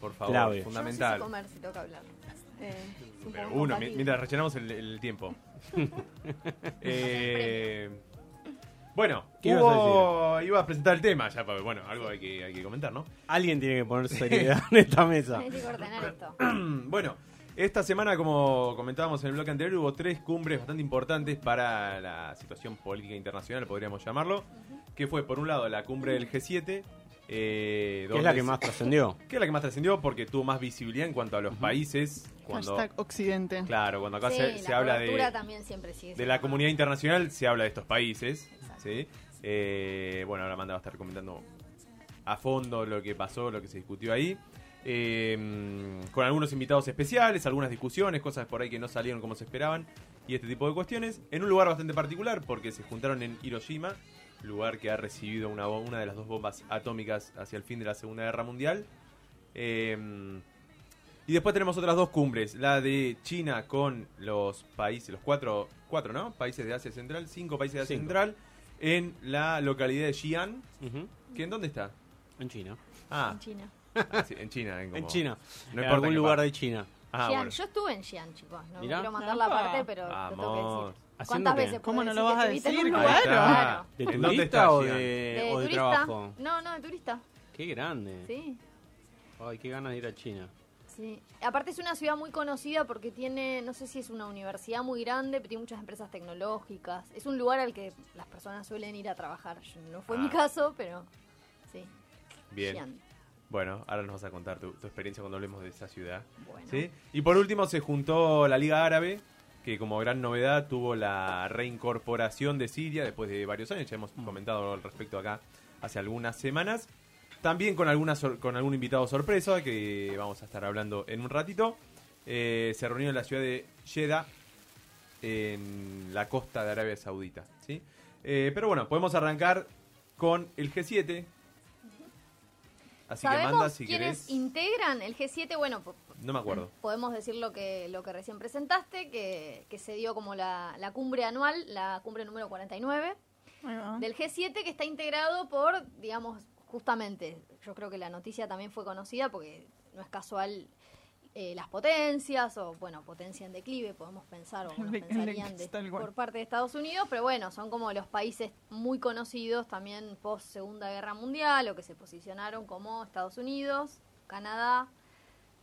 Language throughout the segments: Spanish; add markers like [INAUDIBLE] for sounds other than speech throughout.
Por favor, Clave. fundamental. Yo no sé si comer si toca hablar. Eh, Pero uno, mi- mientras rellenamos el, el tiempo. [LAUGHS] Eh, bueno, ¿Qué ibas a hubo, iba a presentar el tema ya, porque bueno, algo hay que, hay que comentar, ¿no? Alguien tiene que poner [LAUGHS] seriedad en esta mesa. Hay que ordenar esto. [CLEARS THROAT] bueno, esta semana, como comentábamos en el bloque anterior, hubo tres cumbres bastante importantes para la situación política internacional, podríamos llamarlo, que fue por un lado la cumbre del G7, eh, Que es donde la que más trascendió. [LAUGHS] que es la que más trascendió porque tuvo más visibilidad en cuanto a los países. Cuando, Hashtag Occidente. claro, cuando acá Sí, se, la se habla de, también siempre sigue de la comunidad internacional, se habla de estos países. Exacto. ¿sí? Eh, bueno, ahora Amanda va a estar comentando a fondo lo que pasó, lo que se discutió ahí. Eh, con algunos invitados especiales, algunas discusiones, cosas por ahí que no salieron como se esperaban y este tipo de cuestiones. En un lugar bastante particular porque se juntaron en Hiroshima, lugar que ha recibido una, bo- una de las dos bombas atómicas hacia el fin de la Segunda Guerra Mundial. Eh, y después tenemos otras dos cumbres, la de China con los países, los cuatro, cuatro ¿no? Países de Asia Central, cinco países de Asia Cinco. Central, en la localidad de Xi'an, Ujú. que ¿en dónde está? En China. Ah, En China. ah, sí, en China. En, como- En China. No en algún lugar de China. Ah, Xi'an. bueno. Yo estuve en Xi'an, chicos. No Mirá. quiero mandar la parte, pero lo tengo que Vamos. decir. ¿Haciendo ¿Cuántas qué? veces ¿Cómo no lo vas que a estuviste en decir? un Ahí lugar? está. Claro. ¿De ¿En dónde turista está o de, De o de turista. trabajo? No, no, de turista. Qué grande. Sí. Ay, qué ganas de ir a China. Sí, aparte es una ciudad muy conocida porque tiene, no sé si es una universidad muy grande, pero tiene muchas empresas tecnológicas. Es un lugar al que las personas suelen ir a trabajar. Yo- No fue Ah. mi caso, pero sí. Bien. Xi'an. Bueno, ahora nos vas a contar tu, tu experiencia cuando hablemos de esa ciudad. Bueno. ¿sí? Y por último se juntó la Liga Árabe, que como gran novedad tuvo la reincorporación de Siria después de varios años. Ya hemos comentado al respecto acá hace algunas semanas. También con, alguna con algún invitado sorpresa, que vamos a estar hablando en un ratito. Eh, se reunió en la ciudad de Jeddah, en la costa de Arabia Saudita. ¿sí? Eh, pero bueno, podemos arrancar con el G7. Así que ¿Sabemos manda si quiénes querés. integran el G7? Bueno, No me acuerdo. podemos decir lo que, lo que recién presentaste, que, que se dio como la, la cumbre anual, la cumbre número 49 Ahí va. del G7, que está integrado por, digamos, justamente, yo creo que la noticia también fue conocida porque no es casual eh, las potencias, o bueno, potencia en declive, podemos pensar, o [LAUGHS] el pensarían de- por parte de Estados Unidos, pero bueno, son como los países muy conocidos también post Segunda Guerra Mundial, o que se posicionaron como Estados Unidos, Canadá,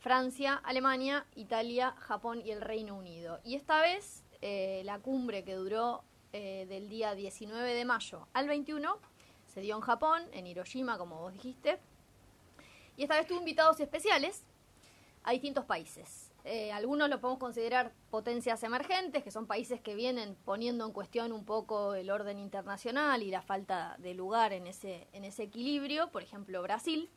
Francia, Alemania, Italia, Japón y el Reino Unido. Y esta vez eh, la cumbre que duró eh, del día 19 de mayo al 21 se dio en Japón, en Hiroshima, como vos dijiste. Y esta vez tuvo invitados especiales a distintos países. Eh, algunos los podemos considerar potencias emergentes, que son países que vienen poniendo en cuestión un poco el orden internacional y la falta de lugar en ese, en ese equilibrio. Por ejemplo, Brasil.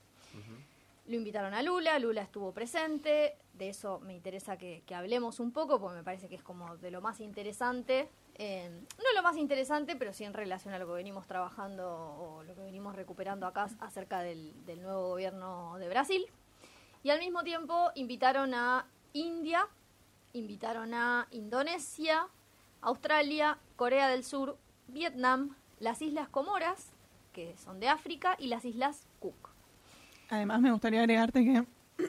Lo invitaron a Lula, Lula estuvo presente, de eso me interesa que, que hablemos un poco, porque me parece que es como de lo más interesante, eh, no lo más interesante, pero sí en relación a lo que venimos trabajando o lo que venimos recuperando acá acerca del, del nuevo gobierno de Brasil. Y al mismo tiempo invitaron a India, invitaron a Indonesia, Australia, Corea del Sur, Vietnam, las Islas Comoras, que son de África, y las Islas Cook. Además, me gustaría agregarte que [COUGHS]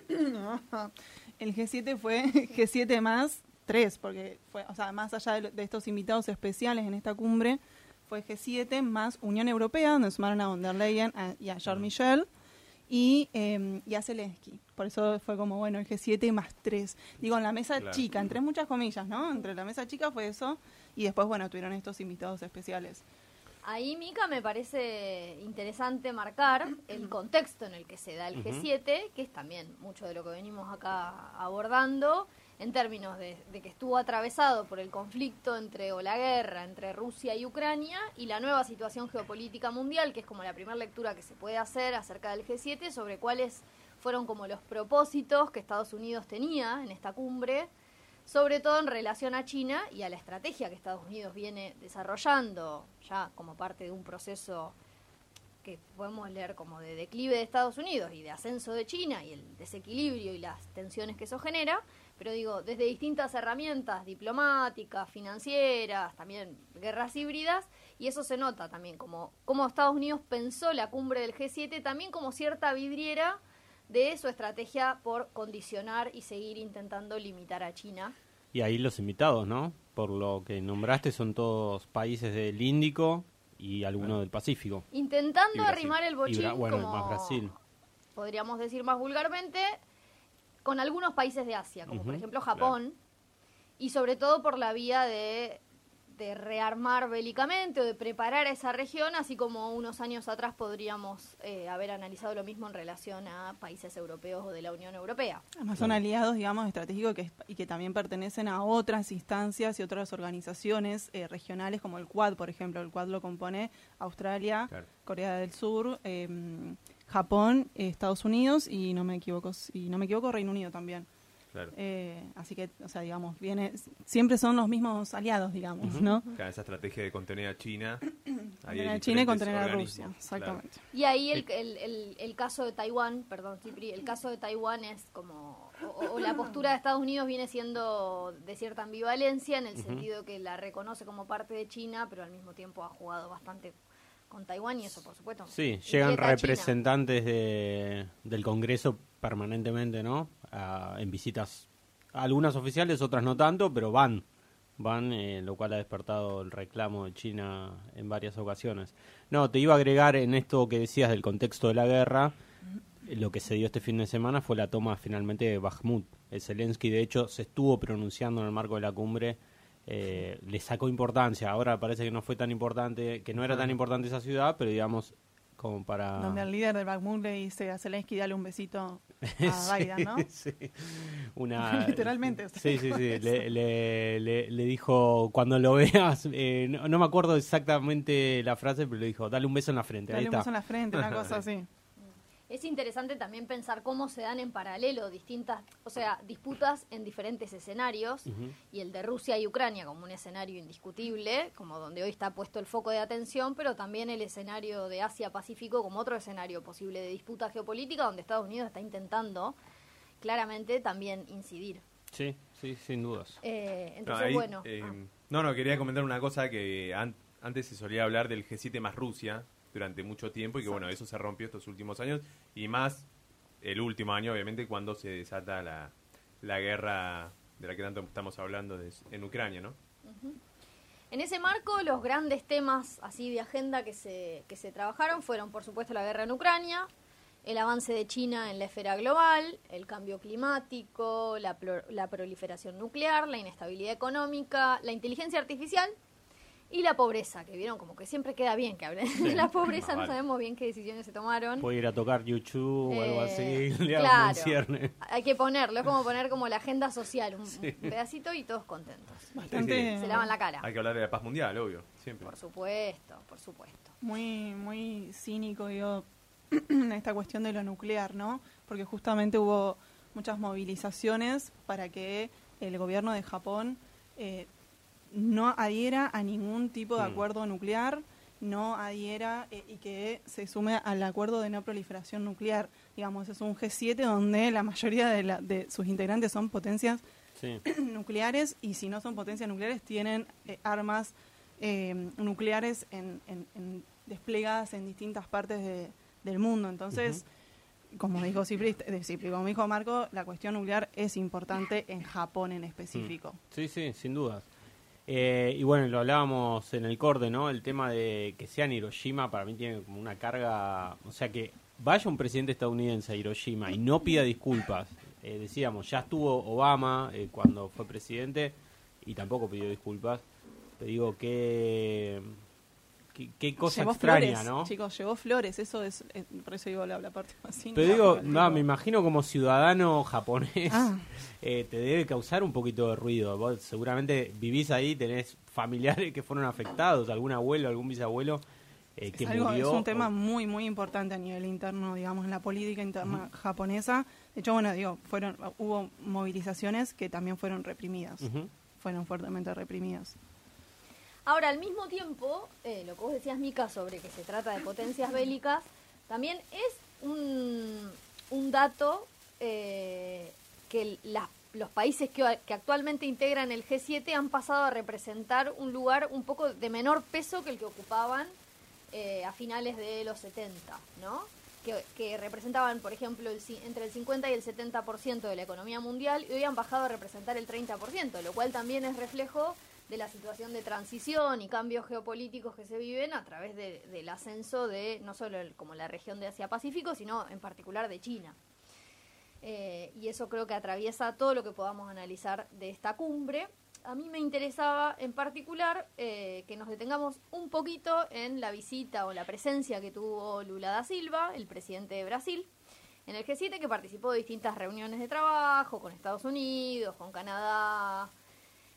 el G7 fue [LAUGHS] G7 más 3, porque fue, o sea, más allá de, de estos invitados especiales en esta cumbre, fue G7 más Unión Europea, donde sumaron a von der Leyen y a Charles Michel y, eh, y a Zelensky. Por eso fue como, bueno, el G7 más 3. Digo, en la mesa Claro. chica, entre muchas comillas, ¿no? Entre la mesa chica fue eso, y después, bueno, tuvieron estos invitados especiales. Ahí, Mica, me parece interesante marcar el contexto en el que se da el G7, que es también mucho de lo que venimos acá abordando, en términos de, que estuvo atravesado por el conflicto entre, o la guerra entre Rusia y Ucrania, y la nueva situación geopolítica mundial, que es como la primera lectura que se puede hacer acerca del G7, sobre cuáles fueron como los propósitos que Estados Unidos tenía en esta cumbre, sobre todo en relación a China y a la estrategia que Estados Unidos viene desarrollando ya como parte de un proceso que podemos leer como de declive de Estados Unidos y de ascenso de China y el desequilibrio y las tensiones que eso genera, pero digo, desde distintas herramientas diplomáticas, financieras, también guerras híbridas, y eso se nota también como, como Estados Unidos pensó la cumbre del G7 también como cierta vidriera de su estrategia por condicionar y seguir intentando limitar a China. Y ahí los invitados, ¿no? Por lo que nombraste, son todos países del Índico y algunos del Pacífico. Intentando arrimar el bochín, bueno, como más Brasil. podríamos decir más vulgarmente, con algunos países de Asia, como por ejemplo Japón, y sobre todo por la vía de, de rearmar bélicamente o de preparar a esa región, así como unos años atrás podríamos eh, haber analizado lo mismo en relación a países europeos o de la Unión Europea. Además son aliados, digamos, estratégicos que, y que también pertenecen a otras instancias y otras organizaciones eh, regionales como el Quad, por ejemplo. El Quad lo compone Australia, Claro. Corea del Sur, eh, Japón, eh, Estados Unidos y no me equivoco, si no me equivoco Reino Unido también. Claro. Eh, así que, o sea, digamos, viene, siempre son los mismos aliados, digamos, ¿no? Claro, esa estrategia de contener a China. Contener a China y contener a Rusia, claro. exactamente. Y ahí el, el, el, el caso de Taiwán, perdón, Cipri, el caso de Taiwán es como, o, o la postura de Estados Unidos viene siendo de cierta ambivalencia en el sentido que la reconoce como parte de China, pero al mismo tiempo ha jugado bastante con Taiwán y eso, por supuesto. Sí, llegan representantes de, del Congreso permanentemente, ¿no? A- en visitas, algunas oficiales, otras no tanto, pero van, van, eh, lo cual ha despertado el reclamo de China en varias ocasiones. No, te iba a agregar en esto que decías del contexto de la guerra, lo que se dio este fin de semana fue la toma finalmente de Bakhmut. El Zelensky, de hecho, se estuvo pronunciando en el marco de la cumbre, eh, le sacó importancia. Ahora parece que no fue tan importante, que no era tan importante esa ciudad, pero digamos, como para... Donde el líder del Bakhmut le dice a Zelensky, dale un besito a [LAUGHS] Biden, ¿no? [LAUGHS] Sí. Una, [LAUGHS] Literalmente, Sí, sí, sí. Le, le, le- le dijo, cuando lo veas, eh, no, no me acuerdo exactamente la frase, pero le dijo, dale un beso en la frente. Dale Ahí un está. beso en la frente, una cosa así. Es interesante también pensar cómo se dan en paralelo distintas, o sea, disputas en diferentes escenarios y el de Rusia y Ucrania como un escenario indiscutible, como donde hoy está puesto el foco de atención, pero también el escenario de Asia-Pacífico como otro escenario posible de disputa geopolítica donde Estados Unidos está intentando claramente también incidir. Sí, sí, sin dudas. Eh, No, entonces, ahí, bueno, eh, ah, no, no, quería comentar una cosa que an- antes se solía hablar del G7 más Rusia durante mucho tiempo y que bueno, eso se rompió estos últimos años. Y más el último año, obviamente, cuando se desata la, la guerra de la que tanto estamos hablando de- en Ucrania, ¿no? En ese marco, los grandes temas así de agenda que se, que se trabajaron fueron, por supuesto, la guerra en Ucrania, el avance de China en la esfera global, el cambio climático, la, pro- la proliferación nuclear, la inestabilidad económica, la inteligencia artificial y la pobreza, que vieron como que siempre queda bien que hablen de la pobreza, no vale. sabemos bien qué decisiones se tomaron. Puede ir a tocar YouTube o algo Eh, así, le hago claro. un cierne. Hay que ponerlo, es como poner como la agenda social, un, un pedacito y todos contentos. Bastante, Se lavan la cara. Hay que hablar de la paz mundial, obvio, siempre. Por supuesto, por supuesto. muy, muy cínico, digo, [CLEARS THROAT] esta cuestión de lo nuclear, ¿no? Porque justamente hubo muchas movilizaciones para que el gobierno de Japón eh, no adhiera a ningún tipo de Mm. acuerdo nuclear, no adhiera eh, y que se sume al acuerdo de no proliferación nuclear. Digamos, es un G7 donde la mayoría de, la- de sus integrantes son potencias Sí. [CLEARS THROAT] nucleares y si no son potencias nucleares tienen eh, armas eh, nucleares en, en- en- desplegadas en distintas partes de- del mundo. Entonces, como dijo Cipri, de Cipri, como dijo Marco, la cuestión nuclear es importante en Japón en específico. Sí, sí, sin dudas. Eh, y bueno, lo hablábamos en el corte, ¿no? El tema de que sea Hiroshima para mí tiene como una carga, o sea que vaya un presidente estadounidense a Hiroshima y no pida disculpas. Eh, decíamos, ya estuvo Obama eh, cuando fue presidente y tampoco pidió disculpas. Te digo que qué, qué cosa llevó extraña, flores, ¿no? chicos, llevó flores, eso es, eh, por eso digo la, la parte [LAUGHS] más Pero digo, no, me imagino como ciudadano japonés, Ah. [LAUGHS] eh, te debe causar un poquito de ruido. Vos seguramente vivís ahí, tenés familiares que fueron afectados, algún abuelo, algún bisabuelo eh, que es, algo- murió. es un tema muy muy importante a nivel interno, digamos, en la política interna japonesa. De hecho, bueno, digo, fueron hubo movilizaciones que también fueron reprimidas, fueron fuertemente reprimidas. Ahora, al mismo tiempo, eh, lo que vos decías, Mica, sobre que se trata de potencias bélicas, también es un, un dato eh, que los países que, actualmente integran el G7 han pasado a representar un lugar un poco de menor peso que el que ocupaban eh, a finales de los 70, ¿no? que, representaban, por ejemplo, el entre el 50 y el 70% de la economía mundial y hoy han bajado a representar el 30%, lo cual también es reflejo de la situación de transición y cambios geopolíticos que se viven a través de- del ascenso de no solo el- como la región de Asia-Pacífico, sino en particular de China. Eh, y eso creo que atraviesa todo lo que podamos analizar de esta cumbre. A mí me interesaba en particular eh, que nos detengamos un poquito en la visita o la presencia que tuvo Lula da Silva, el presidente de Brasil, en el G7, que participó de distintas reuniones de trabajo con Estados Unidos, con Canadá.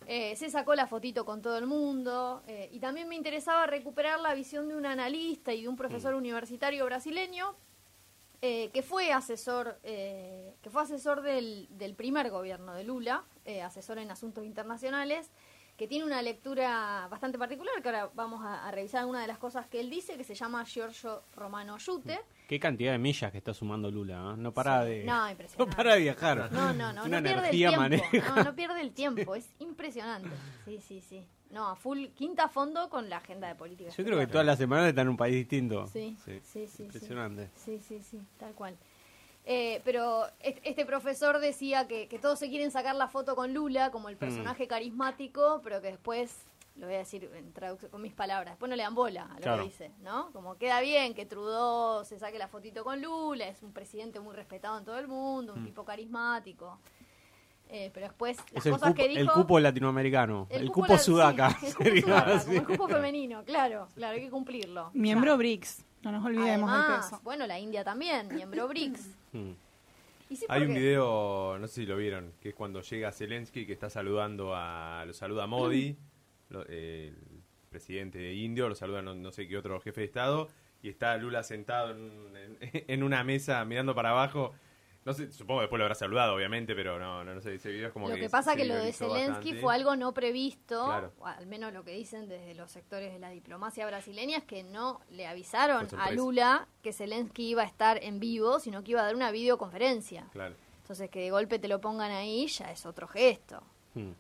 Eh, se sacó la fotito con todo el mundo eh, y también me interesaba recuperar la visión de un analista y de un profesor universitario brasileño eh, que fue asesor eh, que fue asesor del, del primer gobierno de Lula, asesor en asuntos internacionales, que tiene una lectura bastante particular, que ahora vamos a, a revisar algunas de las cosas que él dice, que se llama Giorgio Romano Yute. Qué cantidad de millas que está sumando Lula, ¿eh? No para Sí. de... No. [LAUGHS] No para de viajar. No, no, no, Una no pierde el tiempo. maneja. No, no pierde el tiempo, es impresionante. Sí, sí, sí. No, a full quinta a fondo con la agenda de política. Yo creo que todas las semanas está en un país distinto. Sí, sí, Sí. sí. Impresionante. Sí, sí, sí, tal cual. Eh, pero est- este profesor decía que, que todos se quieren sacar la foto con Lula como el personaje carismático, pero que después, lo voy a decir en traducción con mis palabras, después no le dan bola a lo Claro. que dice, ¿no? Como queda bien que Trudeau se saque la fotito con Lula, es un presidente muy respetado en todo el mundo, un tipo carismático. Eh, pero después las Es el cosas cupo, que dijo... el cupo latinoamericano. El, cupo, la- sudaca. sí, [LAUGHS] el cupo sudaca, como el cupo femenino, claro, claro, hay que cumplirlo. [LAUGHS] Miembro Ya. BRICS, no nos olvidemos del Además, peso. bueno, la India también, miembro BRICS. [LAUGHS] Mm. Y sí, Hay un video, no sé si lo vieron, que es cuando llega Zelensky que está saludando a. Lo saluda a Modi, lo- eh, el presidente indio, lo saluda no, no sé qué otro jefe de Estado, y está Lula sentado en, en- [LAUGHS] en una mesa mirando para abajo. No sé, supongo que después lo habrá saludado, obviamente, pero no, no, no sé, ese video es como Lo que. que pasa se que lo de Zelensky bastante. fue algo no previsto, Claro. o al menos lo que dicen desde los sectores de la diplomacia brasileña es que no le avisaron a. Lula que Zelensky iba a estar en vivo, sino que iba a dar una videoconferencia. Claro. Entonces que de golpe te lo pongan ahí ya es otro gesto. Mm.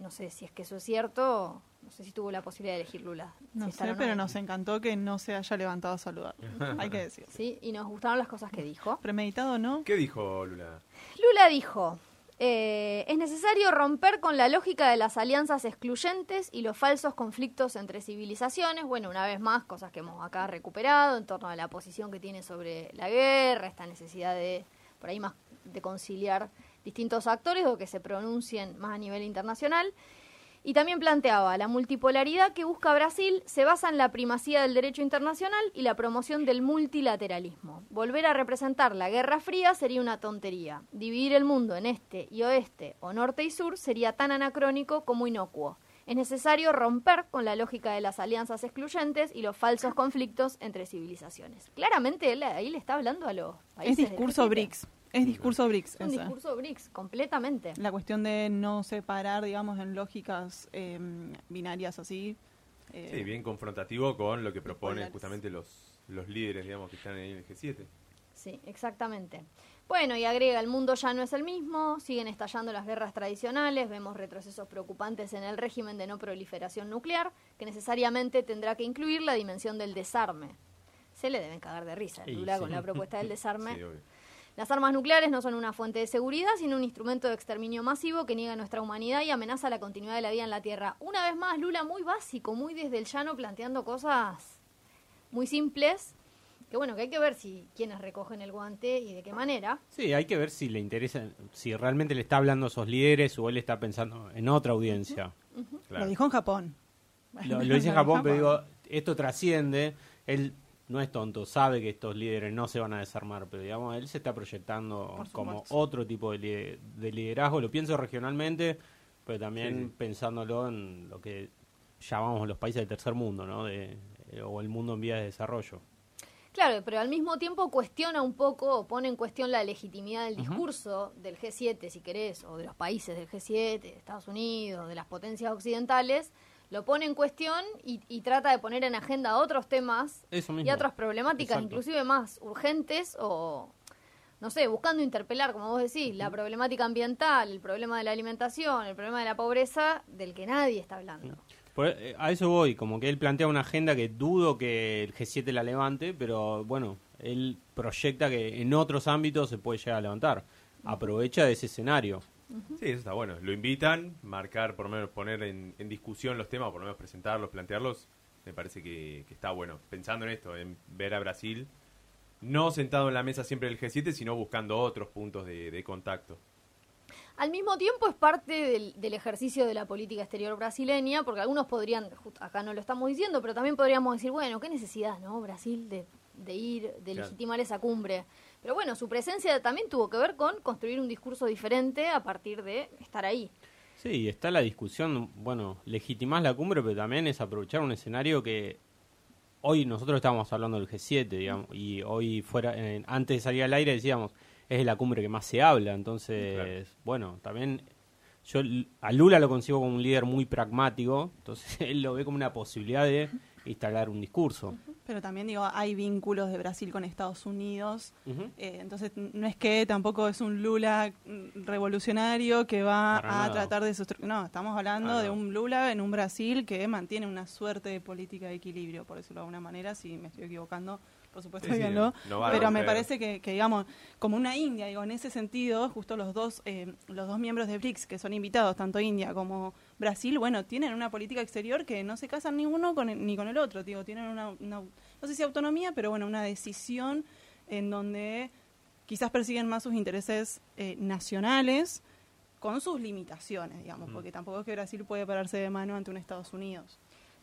No sé si es que eso es cierto, no sé si tuvo la posibilidad de elegir Lula. No si sé, no pero nos encantó que no se haya levantado a saludar. Hay que decir. Sí, y nos gustaron las cosas que dijo. Premeditado o no, ¿Qué dijo Lula? Lula dijo, eh, es necesario romper con la lógica de las alianzas excluyentes y los falsos conflictos entre civilizaciones. Bueno, una vez más, cosas que hemos acá recuperado en torno a la posición que tiene sobre la guerra, esta necesidad de, por ahí más, de conciliar distintos actores o que se pronuncien más a nivel internacional. Y también planteaba la multipolaridad que busca Brasil se basa en la primacía del derecho internacional y la promoción del multilateralismo. Volver a representar la Guerra Fría sería una tontería. Dividir el mundo en este y oeste o norte y sur sería tan anacrónico como inocuo. Es necesario romper con la lógica de las alianzas excluyentes y los falsos conflictos entre civilizaciones. Claramente él ahí le está hablando a los países. es discurso G7. BRICS. Es discurso BRICS. Es un ese. discurso BRICS, completamente. La cuestión de no separar, digamos, en lógicas eh, binarias así. eh, Sí, bien confrontativo con lo que proponen justamente los, los líderes, digamos, que están ahí en el G7. Sí, exactamente. Bueno, y agrega, el mundo ya no es el mismo, siguen estallando las guerras tradicionales, vemos retrocesos preocupantes en el régimen de no proliferación nuclear, que necesariamente tendrá que incluir la dimensión del desarme. Se le deben cagar de risa Lula sí. con la propuesta del [LAUGHS] desarme. Sí, obvio. Las armas nucleares no son una fuente de seguridad, sino un instrumento de exterminio masivo que niega nuestra humanidad y amenaza la continuidad de la vida en la Tierra. Una vez más, Lula muy básico, muy desde el llano, planteando cosas muy simples, que bueno, que hay que ver si quienes recogen el guante y de qué manera. Sí, hay que ver si le interesa, si realmente le está hablando a esos líderes o él está pensando en otra audiencia. Claro. Lo dijo en Japón. Lo, lo dice en [LAUGHS] Japón, pero digo, esto trasciende. Él no es tonto, sabe que estos líderes no se van a desarmar, pero digamos, él se está proyectando como otro tipo de, li- de liderazgo. Lo pienso regionalmente, pero también Sí, sí. pensándolo en lo que llamamos los países del tercer mundo, ¿no? De, eh, o el mundo en vías de desarrollo. Claro, pero al mismo tiempo cuestiona un poco o pone en cuestión la legitimidad del discurso del G7, si querés, o de los países del G7, de Estados Unidos, de las potencias occidentales, lo pone en cuestión y, y trata de poner en agenda otros temas Eso y otras problemáticas, Exacto. inclusive más urgentes o, no sé, buscando interpelar, como vos decís, la problemática ambiental, el problema de la alimentación, el problema de la pobreza, del que nadie está hablando. Por- eh, a eso voy, como que él plantea una agenda que dudo que el G7 la levante, pero bueno, él proyecta que en otros ámbitos se puede llegar a levantar. Aprovecha de ese escenario. Sí, eso está bueno. Lo invitan, marcar, por lo menos poner en, en discusión los temas, por lo menos presentarlos, plantearlos. Me parece que, que está bueno. Pensando en esto, en ver a Brasil, no sentado en la mesa siempre del G7, sino buscando otros puntos de, de contacto. Al mismo tiempo es parte del, del ejercicio de la política exterior brasileña, porque algunos podrían, acá no lo estamos diciendo, pero también podríamos decir, bueno, qué necesidad, ¿no? Brasil de, de ir, de Claro. legitimar esa cumbre. Pero bueno, su presencia también tuvo que ver con construir un discurso diferente a partir de estar ahí. Sí, está la discusión, bueno, legitimás la cumbre, pero también es aprovechar un escenario que hoy nosotros estábamos hablando del G7, digamos, y hoy fuera, eh, antes de salir al aire decíamos, es la cumbre que más se habla, entonces, Claro. bueno, también yo a Lula lo consigo como un líder muy pragmático, entonces [LAUGHS] él lo ve como una posibilidad de instalar un discurso. Pero también digo, hay vínculos de Brasil con Estados Unidos. Eh, entonces, no es que tampoco es un Lula mm, revolucionario que va a tratar de No, estamos hablando de un Lula en un Brasil que mantiene una suerte de política de equilibrio, por decirlo de alguna manera. Si me estoy equivocando, por supuesto, Sí, no pero me parece que, que, digamos, como una India, digo, en ese sentido, justo los dos, eh, los dos miembros de BRICS que son invitados, tanto India como Brasil, bueno, tienen una política exterior que no se casan ninguno con el- ni con el otro, digo, tienen una, una- no sé si autonomía, pero bueno, una decisión en donde quizás persiguen más sus intereses eh, nacionales con sus limitaciones, digamos, Ujú. porque tampoco es que Brasil puede pararse de mano ante un Estados Unidos.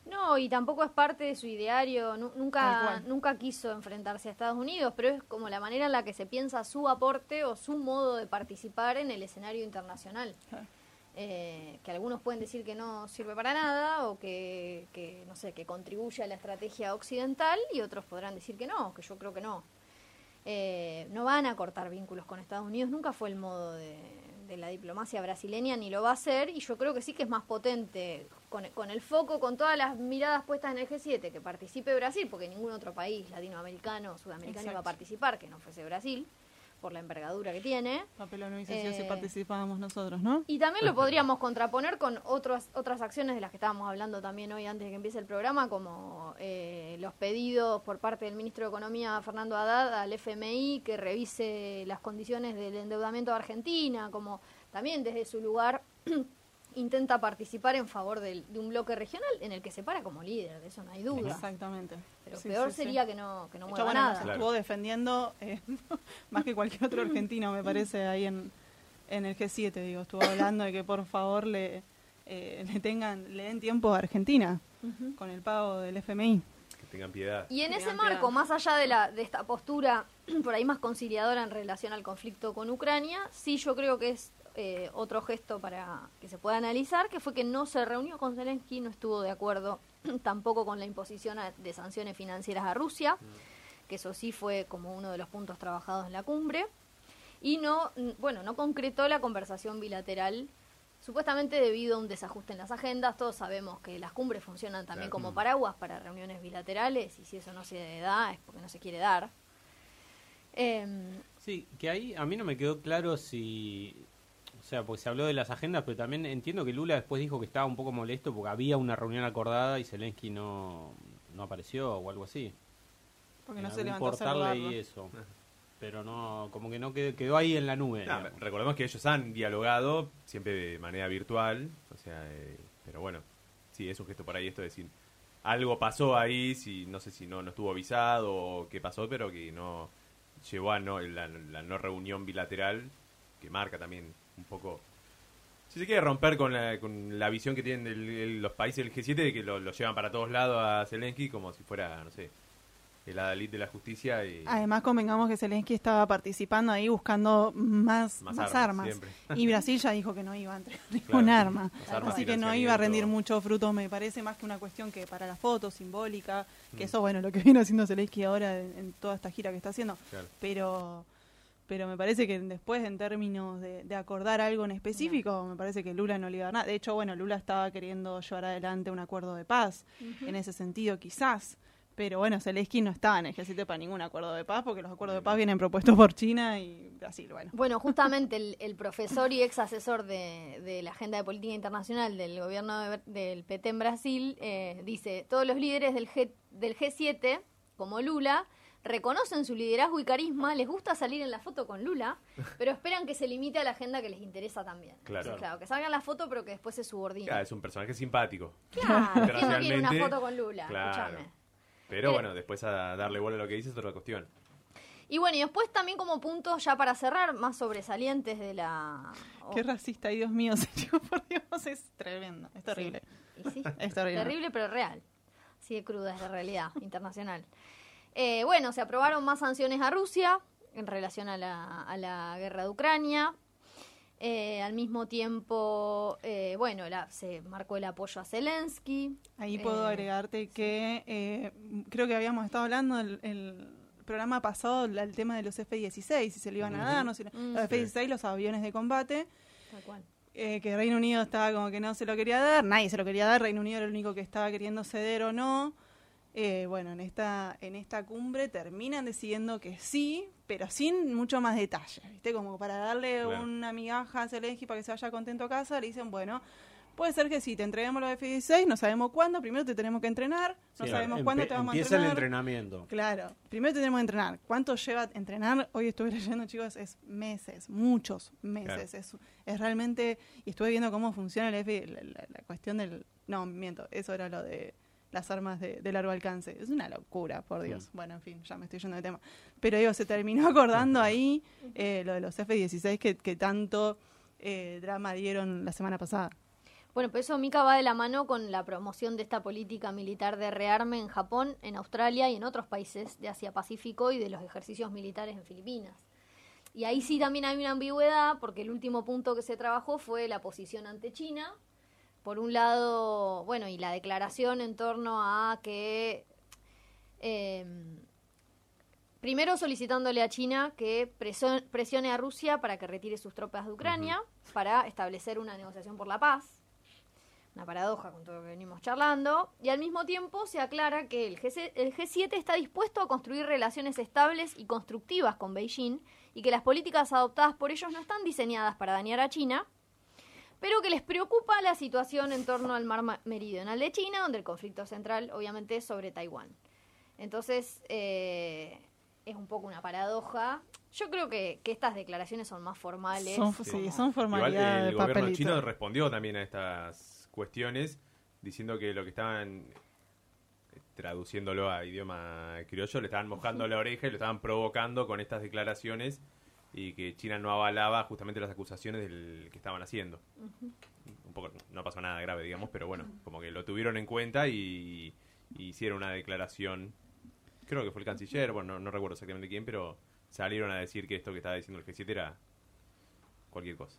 No, y tampoco es parte de su ideario, nunca, nunca quiso enfrentarse a Estados Unidos, pero es como la manera en la que se piensa su aporte o su modo de participar en el escenario internacional. Claro. Eh, que algunos pueden decir que no sirve para nada o que, que, no sé, que contribuye a la estrategia occidental y otros podrán decir que no, que yo creo que no. Eh, no van a cortar vínculos con Estados Unidos, nunca fue el modo de, de la diplomacia brasileña ni lo va a hacer y yo creo que sí que es más potente con, con el foco, con todas las miradas puestas en el G7, que participe Brasil, porque ningún otro país latinoamericano o sudamericano iba a Exacto. participar que no fuese Brasil, por la envergadura que tiene. Papelón no hubiese sido si Eh, participábamos nosotros, ¿no? Y también lo podríamos contraponer con otras otras acciones de las que estábamos hablando también hoy antes de que empiece el programa, como eh, los pedidos por parte del ministro de Economía, Fernando Haddad, al FMI que revise las condiciones del endeudamiento de Argentina, como también desde su lugar [CLEARS THROAT] intenta participar en favor del- de un bloque regional en el que se para como líder, de eso no hay duda. Exactamente. Pero Sí, peor sí, sí. sería que no, que no De mueva hecho, bueno, nada. Claro. estuvo defendiendo eh, [LAUGHS] más que cualquier otro argentino, me parece, ahí en, en el G7. Digo, estuvo hablando de que por favor le, eh, le tengan, le den tiempo a Argentina con el pago del FMI. Que tengan piedad. Y en Que ese marco, piedad. más allá de, la, de esta postura [CLEARS THROAT] por ahí más conciliadora en relación al conflicto con Ucrania, sí yo creo que es eh, otro gesto para que se pueda analizar, que fue que no se reunió con Zelensky, no estuvo de acuerdo [CLEARS THROAT] tampoco con la imposición a- de sanciones financieras a Rusia, que eso sí fue como uno de los puntos trabajados en la cumbre, y no, bueno, no concretó la conversación bilateral Supuestamente debido a un desajuste en las agendas, todos sabemos que las cumbres funcionan también Claro. como paraguas para reuniones bilaterales y si eso no se da es porque no se quiere dar. Em, Sí, que ahí a mí no me quedó claro si... O sea, porque se habló de las agendas, pero también entiendo que Lula después dijo que estaba un poco molesto porque había una reunión acordada y Zelensky no, no apareció o algo así. Porque En no se levantó a leí eso. Pero no, como que no quedó, quedó ahí en la nube. Recordemos que ellos han dialogado siempre de manera virtual, o sea, eh, pero bueno, sí, es un gesto por ahí esto de decir, algo pasó ahí, si no sé si no, no estuvo avisado o qué pasó, pero que no llevó a no, la, la no reunión bilateral, que marca también un poco, si se quiere romper con la, con la visión que tienen el- el- los países del G7 de que lo, lo llevan para todos lados a Zelensky como si fuera, no sé, el adalid de la justicia y Además, convengamos que Zelensky estaba participando ahí buscando más, Más más, armas. Y Brasil ya dijo que no iba a entregar [LAUGHS] ningún Claro, arma. Así que no iba a rendir mucho fruto, me parece, más que una cuestión que para la foto, simbólica, que Mm. eso, bueno, lo que [LAUGHS] viene haciendo Zelensky ahora en, en toda esta gira que está haciendo. Claro. Pero pero me parece que después, en términos de, de acordar algo en específico, me parece que Lula no le iba a nada. De hecho, bueno, Lula estaba queriendo llevar adelante un acuerdo de paz, en ese sentido, quizás. Pero bueno, Zelensky no estaba en el G7 para ningún acuerdo de paz, porque los acuerdos de paz vienen propuestos por China y Brasil, bueno. Bueno, justamente el, el profesor y ex asesor de, de la Agenda de Política Internacional del gobierno de- del PT en Brasil eh, dice, todos los líderes del, G, del G7, como Lula, reconocen su liderazgo y carisma, les gusta salir en la foto con Lula, [LAUGHS] pero esperan que se limite a la agenda que les interesa también. Claro. Sí, claro, que salgan la foto, pero que después se subordinen. Claro, es un personaje simpático. Claro, ¿quién no quiere una foto con Lula? claro. Escúchame. Pero Eh, bueno, después a darle bola a lo que dice es otra cuestión. Y bueno, y después también como puntos ya para cerrar, más sobresalientes de la... oh, Qué racista, ay Dios mío, [LAUGHS] serio, por Dios, es tremendo, es terrible. y sí, [LAUGHS] Es terrible. terrible pero real. Así de cruda es la realidad internacional. Eh, bueno, se aprobaron más sanciones a Rusia en relación a la, a la guerra de Ucrania. Eh, al mismo tiempo, eh, bueno, la- se marcó el apoyo a Zelensky. Ahí puedo Eh, agregarte que eh, creo que habíamos estado hablando el, el programa pasado el tema de los F-16, si se le iban a dar, no sé, Mm. los F-16, los aviones de combate, Tal cual. eh, que Reino Unido estaba como que no se lo quería dar, nadie se lo quería dar, Reino Unido era el único que estaba queriendo ceder o no. Eh, bueno, en esta, en esta cumbre terminan decidiendo que sí, pero sin mucho más detalle, ¿viste? Como para darle Claro. una migaja a Zelensky para que se vaya contento a casa, le dicen, bueno, puede ser que sí, te entreguemos los F-16, no sabemos cuándo, primero te tenemos que entrenar, no Sí, sabemos cuándo te vamos a Empieza el entrenar. entrenamiento. Claro, primero te tenemos que entrenar. ¿Cuánto lleva entrenar? Hoy estuve [LAUGHS] leyendo, chicos, es meses, muchos meses. Es, es realmente, y estuve viendo cómo funciona el F, la, la- la cuestión del... No, miento, eso era lo de las armas de, de largo alcance. Es una locura, por Dios. Bueno, en fin, ya me estoy yendo de tema. Pero digo, se terminó acordando ahí eh, lo de los F-16 que, que tanto eh, drama dieron la semana pasada. Bueno, pues eso, Mika, va de la mano con la promoción de esta política militar de rearme en Japón, en Australia y en otros países de Asia-Pacífico y de los ejercicios militares en Filipinas. Y ahí sí también hay una ambigüedad, porque el último punto que se trabajó fue la posición ante China. Por un lado, bueno, y la declaración en torno a que... eh, primero solicitándole a China que presione a Rusia para que retire sus tropas de Ucrania, para establecer una negociación por la paz. Una paradoja con todo lo que venimos charlando, y al mismo tiempo se aclara que el, G el G7 está dispuesto a construir relaciones estables y constructivas con Beijing y que las políticas adoptadas por ellos no están diseñadas para dañar a China, pero que les preocupa la situación en torno al mar ma- meridional de China, donde el conflicto central obviamente es sobre Taiwán. Entonces, eh, es un poco una paradoja. Yo creo que, que estas declaraciones son más formales. Son, Sí. como- son formalidades el de gobierno papelito. chino respondió también a estas cuestiones diciendo que lo que estaban traduciéndolo a idioma criollo le estaban mojando la oreja y lo estaban provocando con estas declaraciones y que China no avalaba justamente las acusaciones del que estaban haciendo. Un poco no pasó nada grave, digamos, pero bueno, como que lo tuvieron en cuenta y, y hicieron una declaración. Creo que fue el canciller, bueno, no, no recuerdo exactamente quién, pero salieron a decir que esto que estaba diciendo el G7 era cualquier cosa.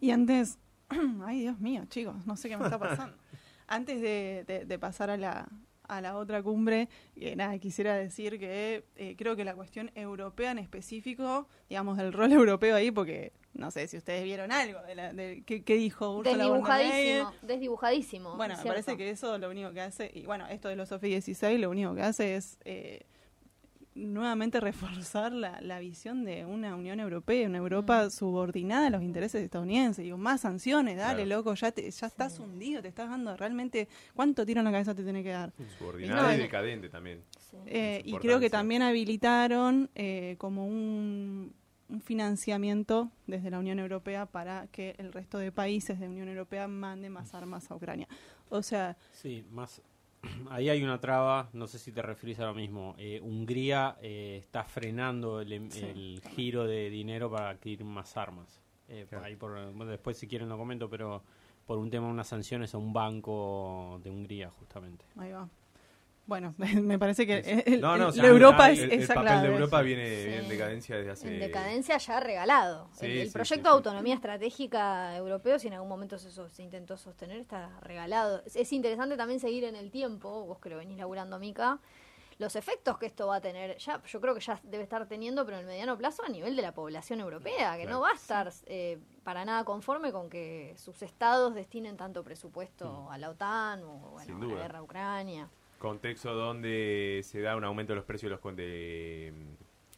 Y antes, [CLEARS THROAT] ay Dios mío, chicos, no sé qué me está pasando. [LAUGHS] antes de, de- de pasar a la, a la otra cumbre, eh, nada, quisiera decir que eh, creo que la cuestión europea en específico, digamos, el rol [LAUGHS] europeo ahí, porque no sé si ustedes vieron algo de, la, de qué, qué dijo Ursula. Desdibujadísimo, desdibujadísimo. Bueno, me parece que eso lo único que hace, y bueno, esto de los F-16 lo único que hace es eh, nuevamente [LAUGHS] reforzar la, la visión de una Unión Europea, una Europa Mm. subordinada a los intereses estadounidenses. Digo, más sanciones, dale, Claro. loco, ya, te, ya estás Sí. hundido, te estás dando realmente, ¿cuánto tiro en la cabeza te tiene que dar? Subordinado No, y decadente también. Sí. Eh, y creo que también habilitaron eh, como un, un financiamiento desde la Unión Europea para que el resto de países de la Unión Europea manden más armas a Ucrania. O sea, Sí, más. [CLEARS THROAT] Ahí hay una traba, no sé si te referís a lo mismo. Eh, Hungría eh, está frenando el, em- Sí. el giro de dinero para adquirir más armas. Eh, Claro. ahí por- bueno, después, si quieren, lo comento, pero por un tema de unas sanciones a un banco de Hungría, justamente. Ahí va. Bueno, [LAUGHS] me parece que Eso. el- No, no, el- o sea, la Europa el, es el- esa papel clave. de Europa viene, Sí. en decadencia desde hace... En decadencia ya regalado. Sí, el, sí, proyecto sí, de sí. autonomía estratégica europeo, si en algún momento se, se intentó sostener, está regalado. Es, es interesante también seguir en el tiempo, vos que lo venís laburando, Mica, los efectos que esto va a tener. Ya, yo creo que ya debe estar teniendo, pero en el mediano plazo, a nivel de la población europea, que Claro. no va a estar eh, para nada conforme con que sus estados destinen tanto presupuesto a la OTAN o bueno, a la guerra a Ucrania. Contexto donde se da un aumento de los precios de, los con- de,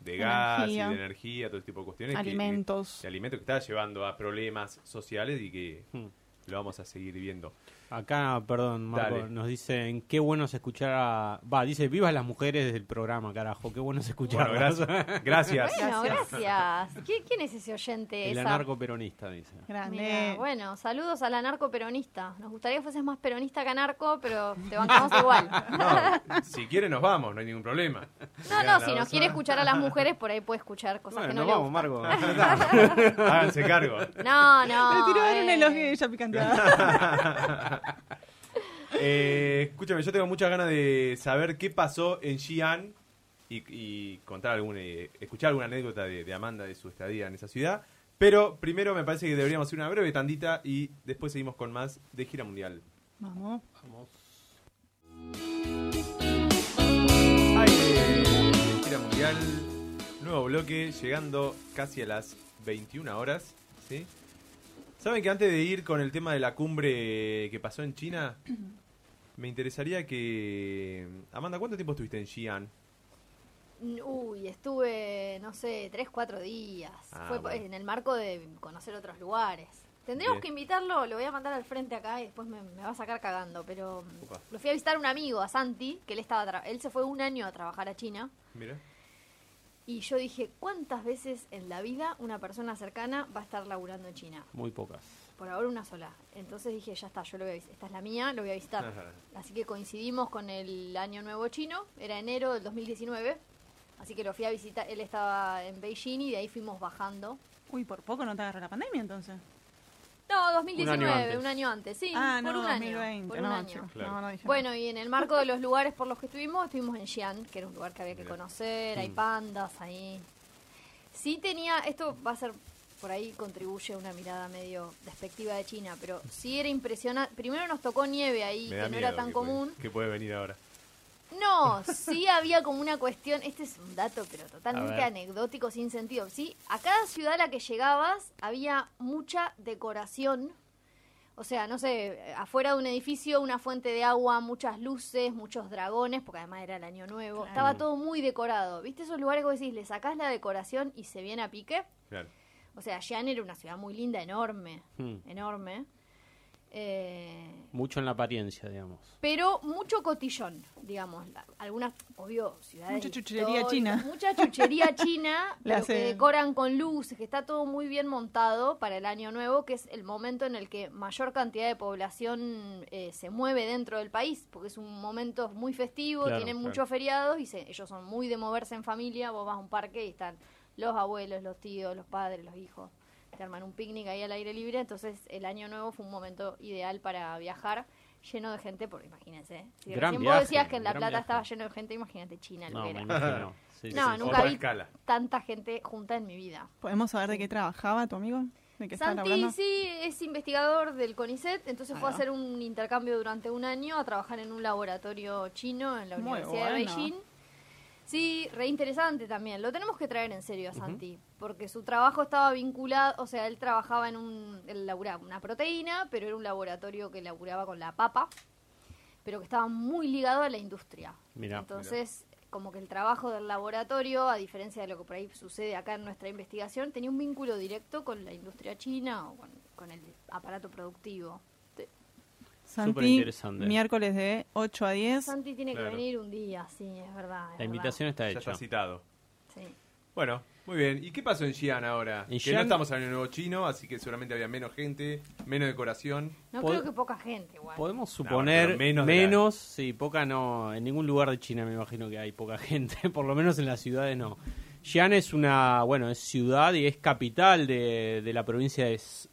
de gas Energía. y de energía, todo ese tipo de cuestiones. que- Alimentos. de alimentos que está llevando a problemas sociales y que Hmm. lo vamos a seguir viendo. Acá, perdón, Marco, Dale. nos dicen qué bueno es escuchar a... Va, dice, viva las mujeres del programa, carajo, qué bueno es escuchar. Bueno, gracias. [LAUGHS] Gracias. Bueno, gracias. ¿Qui- ¿Quién es ese oyente? El esa? anarcoperonista, dice. Grande. Mirá, bueno, saludos al anarco peronista. Nos gustaría que fueses más peronista que anarco, pero te [LAUGHS] bancamos igual. No, si quiere nos vamos, no hay ningún problema. No, no, si nos quiere escuchar a las mujeres, por ahí puede escuchar cosas Bueno, que no nos le vamos. Marco. [LAUGHS] Háganse cargo. No, no. Le tiraron eh. elogio y ella picanteada. [LAUGHS] Eh, escúchame, yo tengo muchas ganas de saber qué pasó en Xi'an y, y contar alguna, eh, escuchar alguna anécdota de, de Amanda de su estadía en esa ciudad. Pero primero me parece que deberíamos hacer una breve tandita y después seguimos con más de gira mundial. Vamos. Aire de gira mundial, nuevo bloque, llegando casi a las 21 horas. ¿sí? ¿Saben que antes de ir con el tema de la cumbre que pasó en China, [CLEARS THROAT] me interesaría que... Amanda, ¿cuánto tiempo estuviste en Xi'an? Uy, estuve, no sé, tres, cuatro días. Ah, Fue bueno. en el marco de conocer otros lugares. Tendríamos Bien. que invitarlo, lo voy a mandar al frente acá y después me, me va a sacar cagando, pero lo fui a visitar a un amigo, a Santi, que él estaba tra- él se fue un año a trabajar a China Mira. Y yo dije, ¿cuántas veces en la vida una persona cercana va a estar laburando en China? Muy pocas. Por ahora una sola. Entonces dije, ya está, yo lo voy a visitar. Esta es la mía, lo voy a visitar. Ajá. Así que coincidimos con el año nuevo chino, era enero del 2019. Así que lo fui a visitar, él estaba en Beijing y de ahí fuimos bajando. Uy, por poco no te agarró la pandemia entonces. No, 2019, antes. un año antes, sí, ah, por no, un año. 2020. por un no, año. chico, Claro. no, no dije Bueno, y en el marco de los lugares por los que estuvimos, estuvimos en Xi'an, que era un lugar que había que conocer, hay Mm. pandas ahí. Sí tenía, esto va a ser, por ahí contribuye a una mirada medio despectiva de China, pero sí era impresionante. Primero nos tocó nieve ahí, que no era tan que común. Puede, que puede venir ahora. No, sí había como una cuestión, este es un dato pero totalmente anecdótico, sin sentido. Sí, a cada ciudad a la que llegabas había mucha decoración. O sea, no sé, afuera de un edificio, una fuente de agua, muchas luces, muchos dragones, porque además era el año nuevo. Claro. Estaba todo muy decorado. ¿Viste esos lugares que vos decís, le sacás la decoración y se viene a pique? Claro. O sea, Xi'an era una ciudad muy linda, enorme, Hmm. enorme. Eh, Mucho en la apariencia, digamos. pero mucho cotillón, digamos. Algunas, obvio, ciudades. Mucha chuchería china. Mucha chuchería [LAUGHS] china, pero que decoran con luces, que está todo muy bien montado para el año nuevo, que es el momento en el que mayor cantidad de población eh, se mueve dentro del país, porque es un momento muy festivo, Claro, tienen claro. muchos feriados y se- ellos son muy de moverse en familia. Vos vas a un parque y están los abuelos, los tíos, los padres, los hijos. Se arman un picnic ahí al aire libre, entonces el año nuevo fue un momento ideal para viajar lleno de gente, porque imagínense. Si Gran recién viaje, vos decías que en La Plata viaje. estaba lleno de gente, imagínate China lo No, que era. [LAUGHS] Sí, No, sí, nunca vi escala. tanta gente junta en mi vida. ¿Podemos saber de qué trabajaba tu amigo? ¿De qué Santi hablando? sí es investigador del CONICET, entonces fue a Ah. hacer un intercambio durante un año a trabajar en un laboratorio chino en la Muy Universidad de. Beijing. Sí, re interesante también. Lo tenemos que traer en serio a Santi, porque su trabajo estaba vinculado, o sea, él trabajaba en un, él laburaba una proteína, pero era un laboratorio que laburaba con la papa, pero que estaba muy ligado a la industria. Mirá. Entonces, como que el trabajo del laboratorio, a diferencia de lo que por ahí sucede acá en nuestra investigación, tenía un vínculo directo con la industria china o con, con el aparato productivo. Santi, interesante. miércoles de 8 a 10. Santi tiene Claro. que venir un día, sí, es verdad. es La invitación está Ya hecha. está citado. sí. Bueno, muy bien. ¿Y qué pasó en Xi'an ahora? En que Xi'an- no estamos en el nuevo chino, así que seguramente había menos gente, menos decoración. No Pod- creo que poca gente igual. Podemos suponer menos menos, sí, poca no, en ningún lugar de China me imagino que hay poca [LAUGHS] gente, por lo menos en las ciudades no. Xi'an es una, bueno, es ciudad y es capital de, de la provincia de S-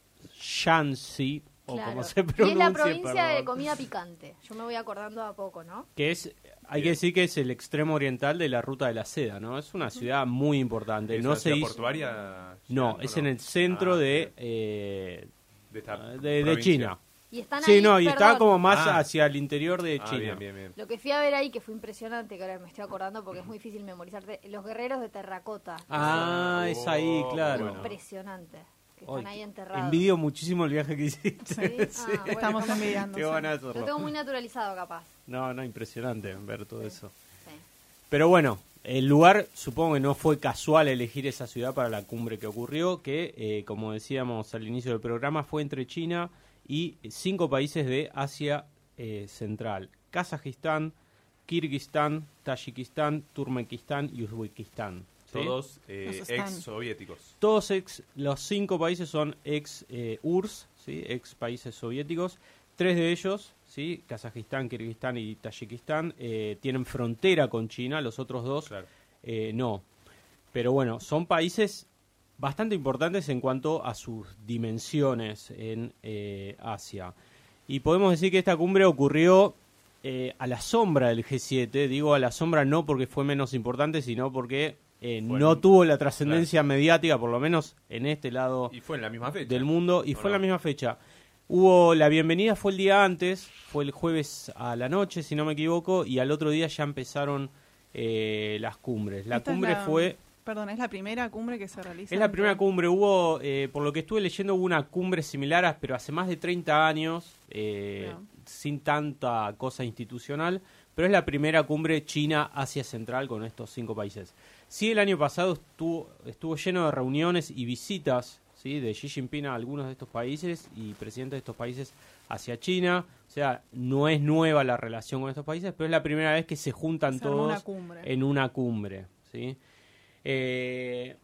Shanxi, o Claro. como se y pronuncia, es la provincia de comida picante. Yo me voy acordando a poco, ¿no? que es, hay que decir que es el extremo oriental de la ruta de la seda, ¿no? Es una ciudad muy importante. ¿Es No una se ciudad hizo- portuaria? no, es en el centro Ah, de, eh, de, esta de, de. China. Y están Sí, ahí, no, y está como más Ah. hacia el interior de Ah, China. bien, bien, bien. Lo que fui a ver ahí, que fue impresionante, que ahora me estoy acordando porque es muy difícil memorizarte, los guerreros de terracota. Ah, es ahí, Oh, claro. bueno. Impresionante. Que Ay, están ahí enterrados. Envidio muchísimo el viaje que hiciste. [LAUGHS] ¿Sí? Ah, bueno, Estamos envidiando. Qué sí. van a Lo tengo muy naturalizado, capaz. No, no, impresionante ver todo eso. Sí. Pero bueno, el lugar supongo que no fue casual elegir esa ciudad para la cumbre que ocurrió, que eh, como decíamos al inicio del programa fue entre China y cinco países de Asia eh, Central. Kazajistán, Kirguistán, Tayikistán, Turkmenistán y Uzbekistán. Todos eh, ex soviéticos. Todos ex, los cinco países son ex eh, URSS, ¿sí? ex países soviéticos. Tres de ellos, ¿sí? Kazajistán, Kirguistán y Tayikistán, eh, tienen frontera con China, los otros dos Claro. no. Pero bueno, son países bastante importantes en cuanto a sus dimensiones en Asia. Y podemos decir que esta cumbre ocurrió a la sombra del G7. Digo a la sombra no porque fue menos importante, sino porque eh, no en- tuvo la trascendencia mediática, por lo menos en este lado Y fue en la misma fecha. del mundo y ¿O fue no? la misma fecha. Hubo la bienvenida fue el día antes, fue el jueves a la noche, si no me equivoco, y al otro día ya empezaron eh, las cumbres. La Esta cumbre la- fue Perdón, es la primera cumbre que se realiza. es la en primera cumbre. Hubo, eh, por lo que estuve leyendo, hubo una cumbre similar, a- pero hace más de 30 años, eh, sin tanta cosa institucional. Pero es la primera cumbre China-Asia Central con estos cinco países. Sí, el año pasado estuvo, estuvo lleno de reuniones y visitas ¿sí? de Xi Jinping a algunos de estos países y presidentes de estos países hacia China. O sea, no es nueva la relación con estos países, pero es la primera vez que se juntan se todos una en una cumbre. ¿sí? Eh,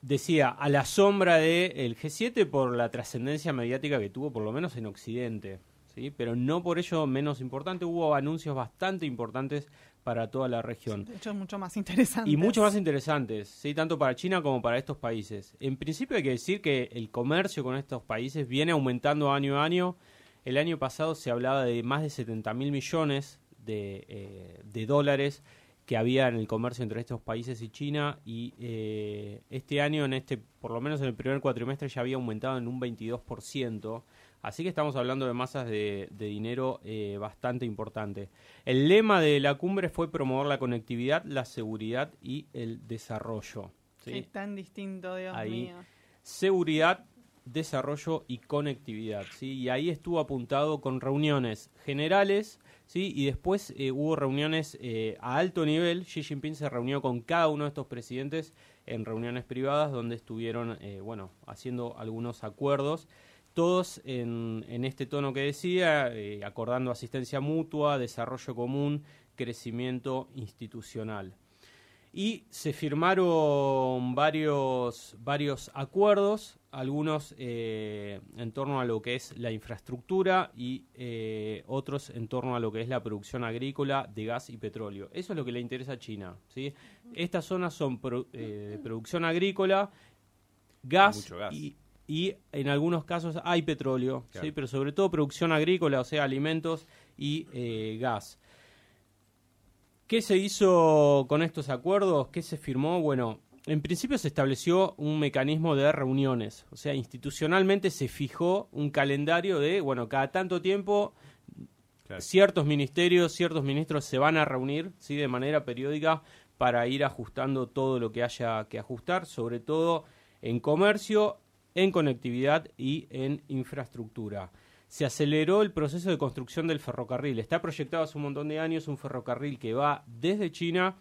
decía, a la sombra del G7 por la trascendencia mediática que tuvo, por lo menos en Occidente. ¿sí? Pero no por ello menos importante. Hubo anuncios bastante importantes para toda la región. De hecho, es mucho más interesante. Y mucho más interesantes, ¿sí? tanto para China como para estos países. En principio hay que decir que el comercio con estos países viene aumentando año a año. El año pasado se hablaba de más de 70 mil millones de, eh, de dólares que había en el comercio entre estos países y China y eh, este año, en este, por lo menos en el primer cuatrimestre, ya había aumentado en un 22%. Así que estamos hablando de masas de, de dinero eh, bastante importante. El lema de la cumbre fue promover la conectividad, la seguridad y el desarrollo. ¿sí? Qué tan distinto, Dios Ahí. mío. Seguridad, desarrollo y conectividad. ¿sí? Y ahí estuvo apuntado con reuniones generales ¿sí? y después eh, hubo reuniones eh, a alto nivel. Xi Jinping se reunió con cada uno de estos presidentes en reuniones privadas donde estuvieron eh, bueno, haciendo algunos acuerdos. Todos en, en este tono que decía, eh, acordando asistencia mutua, desarrollo común, crecimiento institucional y se firmaron varios, varios acuerdos, algunos eh, en torno a lo que es la infraestructura y eh, otros en torno a lo que es la producción agrícola de gas y petróleo. Eso es lo que le interesa a China. ¿sí? Estas zonas son pro- eh, producción agrícola, gas, gas. Y, y en algunos casos hay petróleo, Claro. ¿sí? pero sobre todo producción agrícola, o sea, alimentos y eh, gas. ¿Qué se hizo con estos acuerdos? ¿Qué se firmó? Bueno, en principio se estableció un mecanismo de reuniones, o sea, institucionalmente se fijó un calendario de, bueno, cada tanto tiempo Claro. ciertos ministerios, ciertos ministros se van a reunir, sí, de manera periódica para ir ajustando todo lo que haya que ajustar, sobre todo en comercio, en conectividad y en infraestructura. Se aceleró el proceso de construcción del ferrocarril. Está proyectado hace un montón de años un ferrocarril que va desde China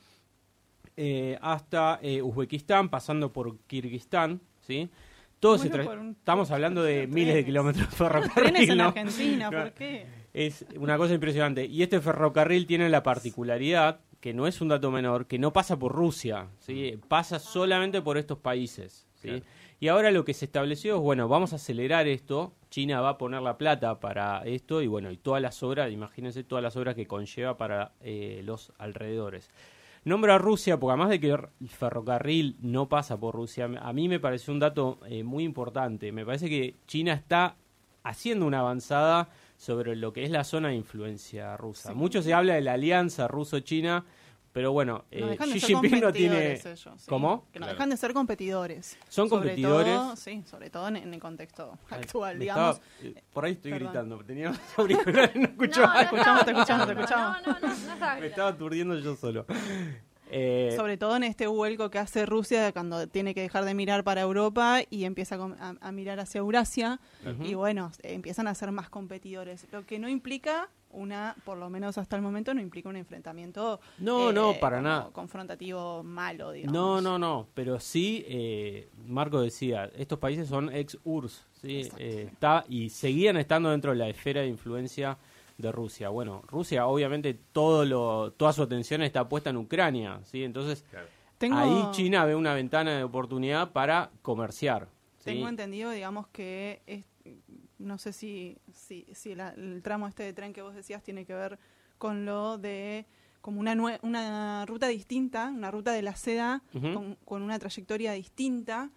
eh, hasta eh, Uzbekistán, pasando por Kirguistán, ¿sí? Todo se Bueno, tra- por un- Estamos hablando de trenes. miles de kilómetros de Trenes ferrocarril, en ¿no? Argentina, Claro. ¿por qué? Es una cosa impresionante. Y este ferrocarril tiene la particularidad, que no es un dato menor, que no pasa por Rusia, ¿sí? pasa solamente por estos países. ¿sí? Claro. Y ahora lo que se estableció es, bueno, vamos a acelerar esto, China va a poner la plata para esto y bueno, y todas las obras, imagínense todas las obras que conlleva para eh, los alrededores. Nombra a Rusia, porque además de que el ferrocarril no pasa por Rusia, a mí me pareció un dato eh, muy importante. Me parece que China está haciendo una avanzada sobre lo que es la zona de influencia rusa. Sí. Mucho se habla de la alianza ruso-china, pero bueno, No eh, Xi Jinping no tiene... competidores ellos, sí. ¿Cómo? Que no Claro. dejan de ser competidores. Son Sobre competidores. todo- sí, sobre todo en, en el contexto actual, digamos. estaba- eh, por ahí estoy Perdón. gritando. Tenía los [LAUGHS] auriculares, no No, escuchaba. no escuchamos, te escuchamos, te escuchamos. No, no, no, no estaba me estaba aturdiendo yo solo. Eh, [LAUGHS] Sobre todo en este vuelco que hace Rusia cuando tiene que dejar de mirar para Europa y empieza a, com- a- a mirar hacia Eurasia. Y bueno, eh, empiezan a ser más competidores. Lo que no implica una, por lo menos hasta el momento, no implica un enfrentamiento. No, eh, no, para como nada. Confrontativo malo, digamos. No, no, no, pero sí, eh, Marco decía, estos países son ex-URSS, ¿sí? Exacto, Eh, sí. está, y seguían estando dentro de la esfera de influencia de Rusia. Bueno, Rusia obviamente todo lo, toda su atención está puesta en Ucrania, ¿sí? Entonces Claro. Tengo, ahí China ve una ventana de oportunidad para comerciar. ¿sí? Tengo entendido, digamos, que es- no sé si, si, si la- el tramo este de tren que vos decías tiene que ver con lo de como una, nue- una ruta distinta, una ruta de la seda con, con una trayectoria distinta,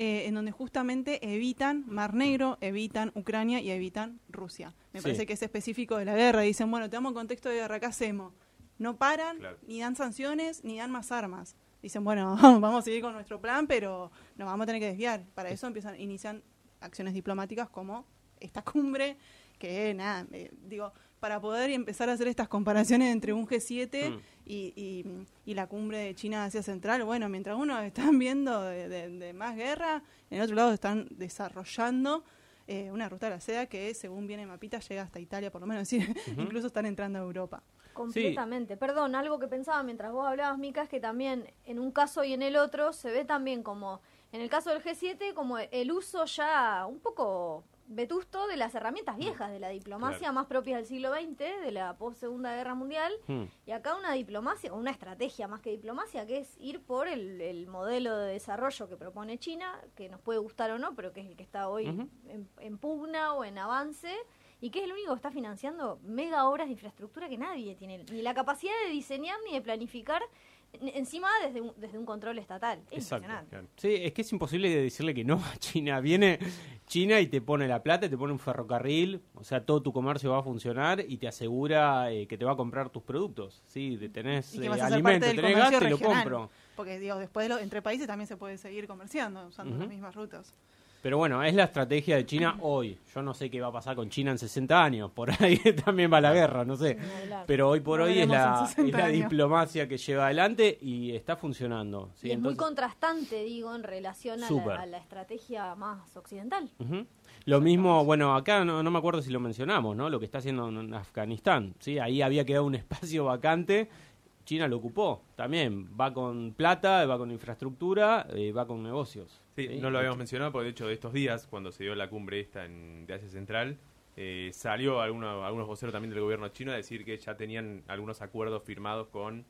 eh, en donde justamente evitan Mar Negro, evitan Ucrania y evitan Rusia. Me Sí. parece que es específico de la guerra. Dicen, bueno, tenemos contexto de guerra, ¿qué hacemos? No paran, Claro. ni dan sanciones, ni dan más armas. Dicen, bueno, [LAUGHS] vamos a seguir con nuestro plan, pero nos vamos a tener que desviar. Para eso empiezan, inician acciones diplomáticas como esta cumbre, que nada, eh, digo, para poder empezar a hacer estas comparaciones entre un G7 Mm. y, y- y la cumbre de China Asia Central, bueno, mientras uno [LAUGHS] están viendo de, de- de más guerra, en otro lado están desarrollando eh, una ruta de la seda que, según viene Mapita, llega hasta Italia, por lo menos, [LAUGHS] decir, incluso están entrando a Europa. Completamente. Perdón, algo que pensaba mientras vos hablabas, Mica, es que también en un caso y en el otro se ve también como, en el caso del G7, como el uso ya un poco vetusto de las herramientas viejas de la diplomacia Claro. más propias del siglo XX, de la post Segunda Guerra Mundial, Mm. y acá una diplomacia, una estrategia más que diplomacia, que es ir por el, el modelo de desarrollo que propone China, que nos puede gustar o no, pero que es el que está hoy en, en pugna o en avance, y que es el único que está financiando mega obras de infraestructura que nadie tiene, ni la capacidad de diseñar ni de planificar, encima desde un, desde un control estatal. Es Exacto. impresionante. Claro. Sí, es que es imposible de decirle que no [LAUGHS] a China. Viene China y te pone la plata, te pone un ferrocarril, o sea, todo tu comercio va a funcionar y te asegura eh, que te va a comprar tus productos. Sí, de tenés eh, alimento, tenés gas, te lo compro. Porque, digo, después de lo- entre países también se puede seguir comerciando usando las mismas rutas. Pero bueno, es la estrategia de China hoy. Yo no sé qué va a pasar con China en 60 años. Por ahí [LAUGHS] también va la guerra, no sé. Pero hoy por hoy es la, en 60 es la años. diplomacia que lleva adelante y está funcionando. ¿sí? y es muy contrastante, digo, en relación a la, Súper. a la estrategia más occidental. Lo mismo, bueno, acá no, no me acuerdo si lo mencionamos, ¿no? Lo que está haciendo en Afganistán, ¿sí? Ahí había quedado un [LAUGHS] espacio vacante, China lo ocupó también, va con plata, va con infraestructura, eh, va con negocios. Sí, no lo habíamos mencionado porque de hecho de estos días, cuando se dio la cumbre esta en, de Asia Central, eh, salió alguno- algunos voceros también del gobierno chino a decir que ya tenían algunos acuerdos firmados con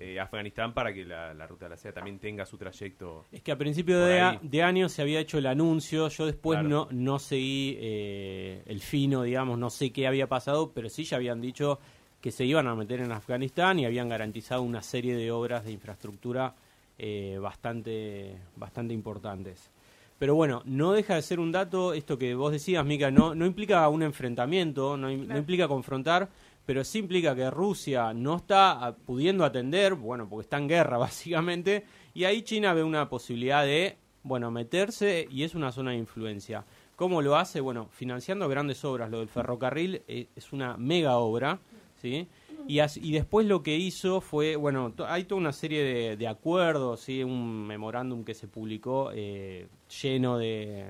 eh, Afganistán para que la, la ruta de la seda también tenga su trayecto. Es que a principio de, a- de año se había hecho el anuncio, yo después Claro. no, no seguí eh, el fino, digamos, no sé qué había pasado, pero sí ya habían dicho que se iban a meter en Afganistán y habían garantizado una serie de obras de infraestructura eh, bastante, bastante importantes. Pero bueno, no deja de ser un dato, esto que vos decías, Mica, no, no implica un enfrentamiento, no, no implica confrontar, pero sí implica que Rusia no está ah, pudiendo atender, bueno, porque está en guerra [LAUGHS] básicamente, y ahí China ve una posibilidad de, bueno, meterse y es una zona de influencia. ¿Cómo lo hace? Bueno, financiando grandes obras. Lo del ferrocarril eh, es una mega obra, ¿sí? Y, as- y después lo que hizo fue, bueno, hay toda una serie de, de acuerdos, ¿sí? Un memorándum que se publicó eh, lleno de...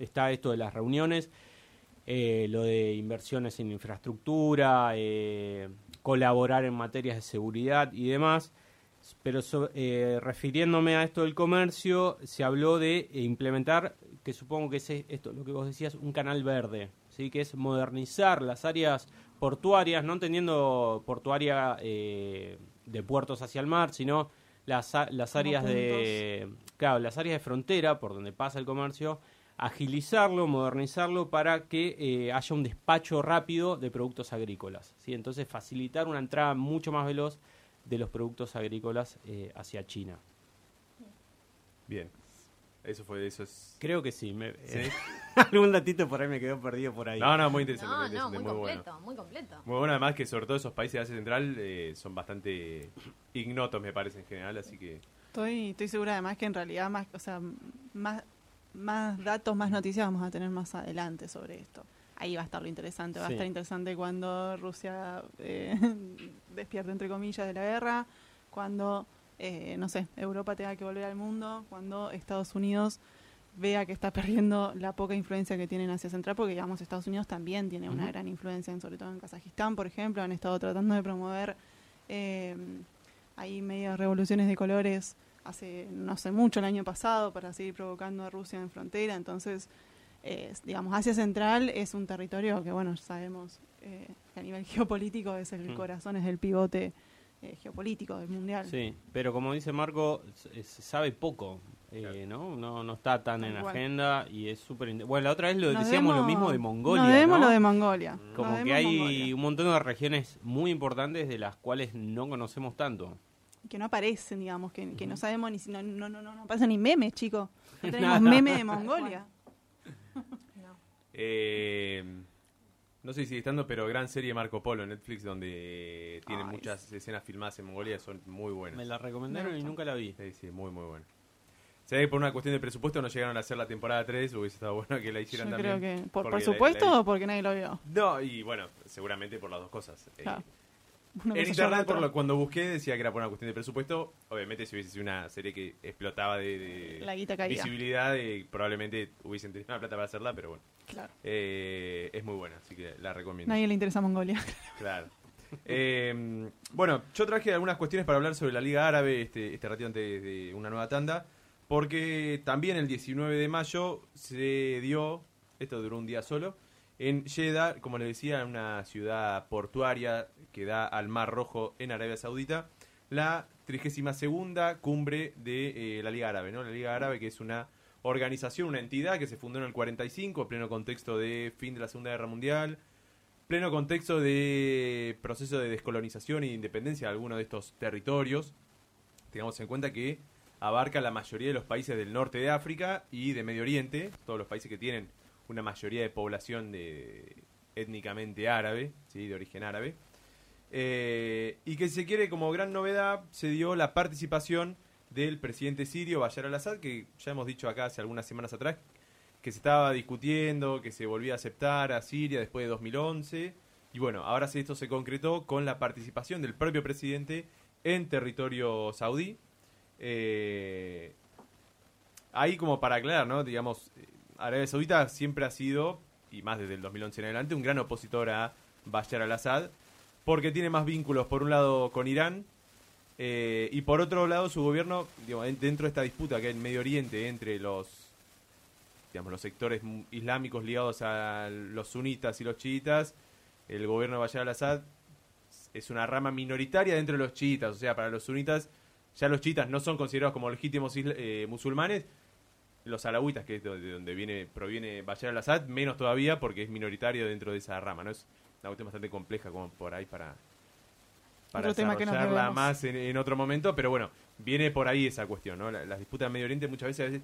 Está esto de las reuniones, eh, lo de inversiones en infraestructura, eh, colaborar en materias de seguridad y demás. Pero so- refiriéndome a esto del comercio, se habló de implementar, que supongo que es esto, lo que vos decías, un canal verde, ¿sí? que es modernizar las áreas portuarias, no entendiendo portuaria eh, de puertos hacia el mar, sino las, las áreas de, claro, las áreas de frontera por donde pasa el comercio, agilizarlo, modernizarlo para que eh, haya un despacho rápido de productos agrícolas. ¿sí? Entonces facilitar una entrada mucho más veloz de los productos agrícolas eh, hacia China. Bien. Eso fue, eso es... Creo que sí. me- ¿Sí? eh, [LAUGHS] algún datito por ahí me quedó perdido por ahí. No, no, muy interesante. No, muy, no, muy bueno. completo, muy completo. Muy bueno además que sobre todo esos países de Asia Central eh, son bastante ignotos me parece en general, así que... Estoy, estoy segura además que en realidad más, o sea, más, más datos, más noticias vamos a tener más adelante sobre esto. Ahí va a estar lo interesante, va Sí. a estar interesante cuando Rusia eh, [LAUGHS] despierte entre comillas de la guerra, cuando, eh, no sé, Europa tenga que volver al mundo, cuando Estados Unidos vea que está perdiendo la poca influencia que tiene en Asia Central, porque digamos Estados Unidos también tiene una gran influencia, en, sobre todo en Kazajistán, por ejemplo, han estado tratando de promover eh, ahí medias revoluciones de colores hace no sé mucho el año pasado para seguir provocando a Rusia en frontera, entonces eh, digamos Asia Central es un territorio que bueno sabemos eh, que a nivel [LAUGHS] geopolítico es el corazón, es el pivote eh, geopolítico del mundial. Sí, pero como dice Marco, se sabe poco, eh, Claro. ¿no? ¿no? No está tan en agenda y es súper... Bueno, la otra vez lo Nos decíamos lo mismo de Mongolia, Nos debemos ¿no? lo de Mongolia. nos Como que hay Mongolia. un montón de regiones muy importantes de las cuales no conocemos tanto. que no aparecen, digamos, que, que no sabemos ni si no, no, no, no, no aparecen ni memes, chicos. [LAUGHS] No tenemos memes de Mongolia. [LAUGHS] No. Eh, no sé si sigue estando, pero gran serie Marco Polo en Netflix donde tiene Ay, muchas escenas filmadas en Mongolia, son muy buenas. Me la recomendaron Me y nunca la vi. Sí, sí, muy, muy buena. Se ve que por una cuestión de presupuesto no llegaron a hacer la temporada 3, hubiese estado bueno que la Yo hicieran creo también. que, por, por porque supuesto la- la- o porque nadie lo vio. No, y bueno, seguramente por las dos cosas. Eh, Claro. Una en a internet, por lo, cuando busqué, decía que era por una cuestión de presupuesto. Obviamente, si hubiese sido una serie que explotaba de, de La guita caía. visibilidad, eh, probablemente hubiesen tenido una plata para hacerla, pero bueno. Claro. Eh, es muy buena, así que la recomiendo. Nadie le interesa Mongolia. [LAUGHS] Claro. Eh, bueno, yo traje algunas cuestiones para hablar sobre la Liga Árabe este, este ratito antes de una nueva tanda, porque también el 19 de mayo se dio, esto duró un día solo, en Jeddah, como les decía, una ciudad portuaria que da al Mar Rojo en Arabia Saudita, la 32 cumbre de eh, la Liga Árabe, ¿no? La Liga Árabe que es una organización, una entidad que se fundó en el 45, en pleno contexto de fin de la Segunda Guerra Mundial, pleno contexto de proceso de descolonización e independencia de algunos de estos territorios. Tengamos en cuenta que abarca la mayoría de los países del norte de África y de Medio Oriente, todos los países que tienen una mayoría de población de étnicamente árabe, ¿sí? de origen árabe. Eh, y que se quiere como gran novedad se dio la participación del presidente sirio Bashar al-Assad, que ya hemos dicho acá hace algunas semanas atrás, que se estaba discutiendo, que se volvía a aceptar a Siria después de 2011. Y bueno, ahora esto se concretó con la participación del propio presidente en territorio saudí. Eh, ahí como para aclarar, ¿no? Digamos, Arabia Saudita siempre ha sido, y más desde el 2011 en adelante, un gran opositor a Bashar al-Assad, porque tiene más vínculos, por un lado, con Irán, eh, y por otro lado, su gobierno, en- dentro de esta disputa que hay en Medio Oriente entre los digamos, los sectores islámicos ligados a los sunitas y los chiitas, el gobierno de Bashar al-Assad es una rama minoritaria dentro de los chiitas, o sea, para los sunitas, ya los chiitas no son considerados como legítimos eh, musulmanes, los alawitas, que es de de donde viene, proviene Bashar al-Assad, menos todavía porque es minoritario dentro de esa rama, ¿no? Es una cuestión bastante compleja como por ahí para, para Otro desarrollarla más en, en otro momento, pero bueno, viene por ahí esa cuestión, ¿no? La- las disputas en Medio Oriente muchas veces, a veces-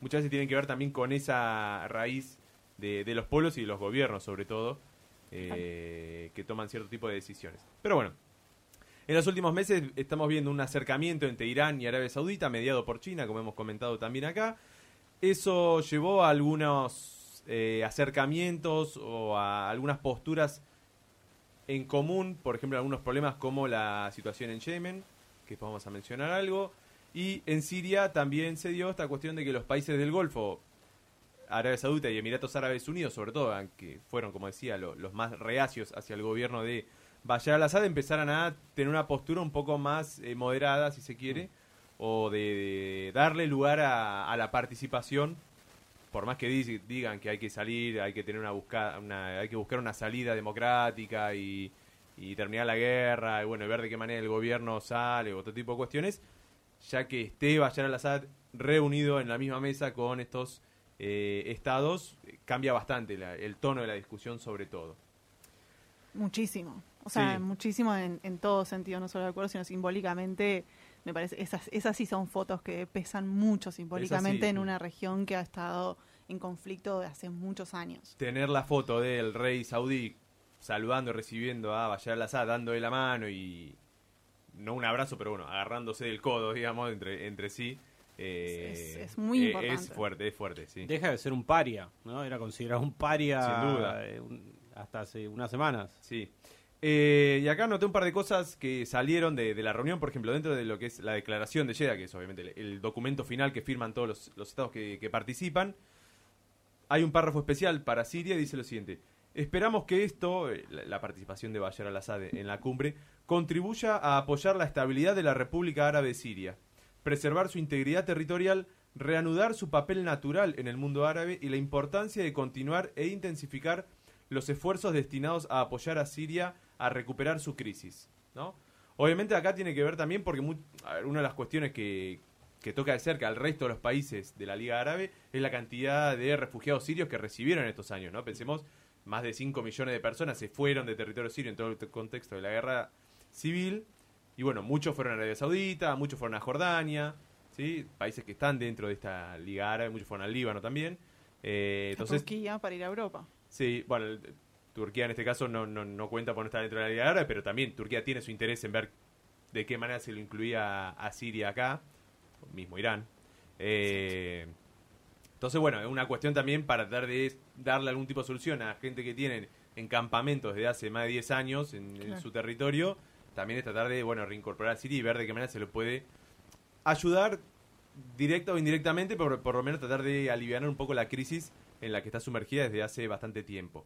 muchas veces tienen que ver también con esa raíz de, de los pueblos y de los gobiernos, sobre todo, eh, que toman cierto tipo de decisiones. Pero bueno, en los últimos meses estamos viendo un acercamiento entre Irán y Arabia Saudita, mediado por China, como hemos comentado también acá. Eso llevó a algunos eh, acercamientos o a algunas posturas en común, por ejemplo, algunos problemas como la situación en Yemen, que vamos a mencionar algo, y en Siria también se dio esta cuestión de que los países del Golfo, Arabia Saudita y Emiratos Árabes Unidos, sobre todo, aunque fueron, como decía, lo- los más reacios hacia el gobierno de Bashar al-Assad, empezaran a tener una postura un poco más eh, moderada, si se quiere, o de, de darle lugar a, a la participación por más que di- digan que hay que salir, hay que tener una busca, una, hay que buscar una salida democrática y, y terminar la guerra, y bueno, y ver de qué manera el gobierno sale, otro tipo de cuestiones, ya que esté Bashar al-Assad reunido en la misma mesa con estos eh, estados, cambia bastante la- el tono de la discusión sobre todo. Muchísimo. O sea, Sí. muchísimo en, en todo sentido, no solo de acuerdo, sino simbólicamente. Me parece, esas, esas sí son fotos que pesan mucho simbólicamente en sí. una región que ha estado en conflicto de hace muchos años. Tener la foto del rey saudí saludando y recibiendo a Bashar al-Assad, dándole la mano y no un abrazo, pero bueno, agarrándose del codo, [LAUGHS] digamos, entre, entre sí. eh, Es- es muy eh, importante. Es fuerte, es fuerte, sí. Deja de ser un paria, ¿no? Era considerado un paria Sin duda. eh, un- hasta hace unas semanas. Sí. Eh, y acá noté un par de cosas que salieron de, la reunión, por ejemplo, dentro de lo que es la declaración de Jeddah, que es obviamente el, documento final que firman todos los, estados que, participan. Hay un párrafo especial para Siria y dice lo siguiente. Esperamos que esto, eh, la, la participación de Bashar al-Assad en la cumbre, contribuya a apoyar la estabilidad de la República Árabe Siria, preservar su integridad territorial, reanudar su papel natural en el mundo árabe y la importancia de continuar e intensificar los esfuerzos destinados a apoyar a Siria a recuperar su crisis. ¿no? Obviamente acá tiene que ver también porque mu- a ver, una de las cuestiones que, que toca de cerca al resto de los países de la Liga Árabe es la cantidad de refugiados sirios que recibieron estos años. ¿no? Pensemos, más de 5 millones de personas se fueron de territorio sirio en todo el contexto de la guerra civil. Y bueno, muchos fueron a Arabia Saudita, muchos fueron a Jordania, ¿sí? países que están dentro de esta Liga Árabe, muchos fueron al Líbano también. Eh, entonces, Turquía para ir a Europa. Sí, bueno, Turquía en este caso no, no, no cuenta por no estar dentro de la Liga Árabe, pero también Turquía tiene su interés en ver de qué manera se lo incluía a Siria acá, mismo Irán. Eh, entonces, bueno, es una cuestión también para tratar de darle algún tipo de solución a gente que tienen en campamentos desde hace más de 10 años en, su territorio. También es tratar de, bueno, reincorporar a Siria y ver de qué manera se lo puede ayudar directa o indirectamente, pero por lo menos tratar de aliviar un poco la crisis en la que está sumergida desde hace bastante tiempo.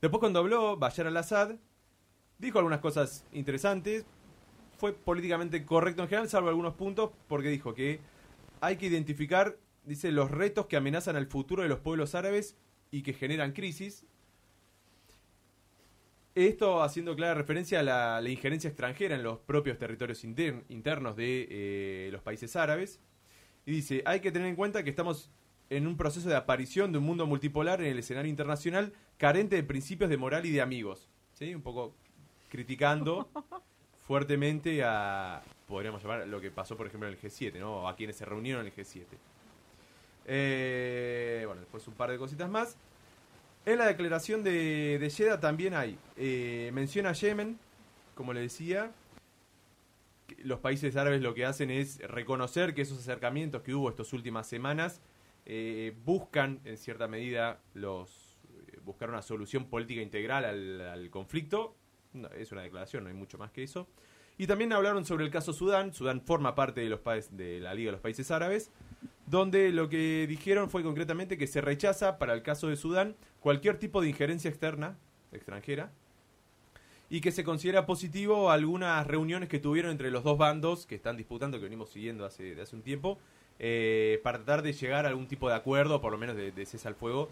Después cuando habló Bashar al-Assad, dijo algunas cosas interesantes, fue políticamente correcto en general, salvo algunos puntos, porque dijo que hay que identificar, dice, los retos que amenazan al futuro de los pueblos árabes y que generan crisis. Esto haciendo clara referencia a la, injerencia extranjera en los propios territorios inter- internos de eh, los países árabes. Y dice, hay que tener en cuenta que estamos en un proceso de aparición de un mundo multipolar en el escenario internacional carente de principios de moral y de amigos. ¿Sí? Un poco criticando [LAUGHS] fuertemente a, podríamos llamar, lo que pasó, por ejemplo, en el G7, ¿no? A quienes se reunieron en el G7. Eh, bueno, después un par de cositas más. En la declaración de, de Jeddah también hay, eh, menciona a Yemen, como le decía, los países árabes lo que hacen es reconocer que esos acercamientos que hubo estas últimas semanas eh, buscan, en cierta medida, los buscar una solución política integral al, conflicto. Es una declaración, no hay mucho más que eso. Y también hablaron sobre el caso Sudán. Sudán forma parte de, los de la Liga de los Países Árabes, donde lo que dijeron fue concretamente que se rechaza para el caso de Sudán cualquier tipo de injerencia externa, extranjera, y que se considera positivo algunas reuniones que tuvieron entre los dos bandos que están disputando, que venimos siguiendo hace, de hace un tiempo, eh, para tratar de llegar a algún tipo de acuerdo, por lo menos de, de cese al fuego,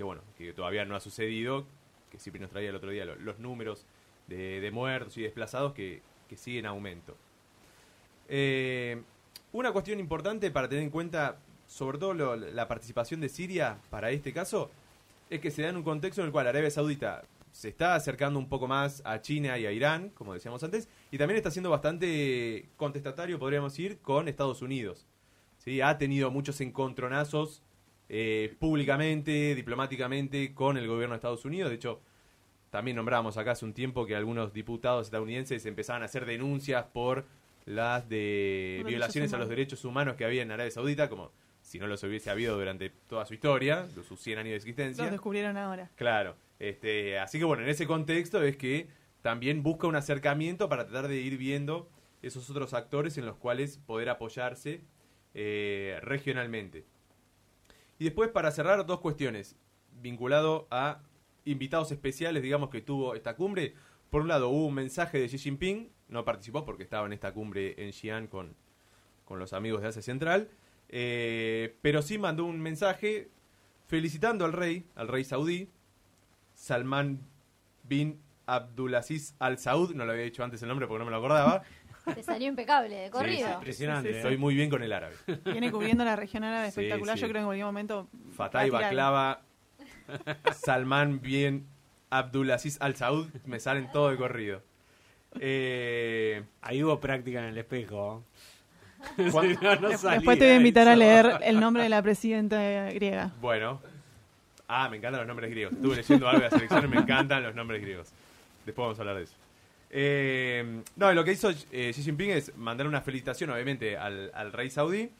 que bueno, que todavía no ha sucedido, que siempre nos traía el otro día lo- los números de, muertos y desplazados que, que siguen en aumento. Eh, una cuestión importante para tener en cuenta, sobre todo la participación de Siria para este caso, es que se da en un contexto en el cual Arabia Saudita se está acercando un poco más a China y a Irán, como decíamos antes, y también está siendo bastante contestatario, podríamos decir, con Estados Unidos. ¿Sí? Ha tenido muchos encontronazos eh, públicamente, diplomáticamente, con el gobierno de Estados Unidos. De hecho, también nombramos acá hace un tiempo que algunos diputados estadounidenses empezaban a hacer denuncias por las de Derechos violaciones a los derechos humanos que había en Arabia Saudita, como si no los hubiese habido durante toda su historia, de sus 100 años de existencia. Los descubrieron ahora. Claro. Este, así que bueno, en ese contexto es que también busca un acercamiento para tratar de ir viendo esos otros actores en los cuales poder apoyarse eh, regionalmente. Y después, para cerrar, dos cuestiones vinculado a invitados especiales, digamos, que tuvo esta cumbre. Por un lado, hubo un mensaje de Xi Jinping, no participó porque estaba en esta cumbre en Xi'an con, con los amigos de Asia Central, eh, pero sí mandó un mensaje felicitando al rey, al rey saudí, Salman bin Abdulaziz Al Saud, no lo había dicho antes el nombre porque no me lo acordaba. Te salió impecable, de corrido. sí, Impresionante. Sí, sí, ¿eh? Estoy muy bien con el árabe. Viene cubriendo la región árabe espectacular. sí. Yo creo que en cualquier momento. Fatah y. Baklava, Salman bin Abdulaziz Al Saud, me salen todo de corrido. Eh, Ahí hubo práctica en el espejo. [LAUGHS] ¿cuán- No, no Después te voy a invitar a leer el nombre de la presidenta griega. Bueno. Ah, me encantan los nombres griegos. Estuve leyendo algo de las elecciones, me encantan los nombres griegos. Después vamos a hablar de eso. Eh, no, lo que hizo eh, Xi Jinping es mandar una felicitación, obviamente, al, al rey saudí,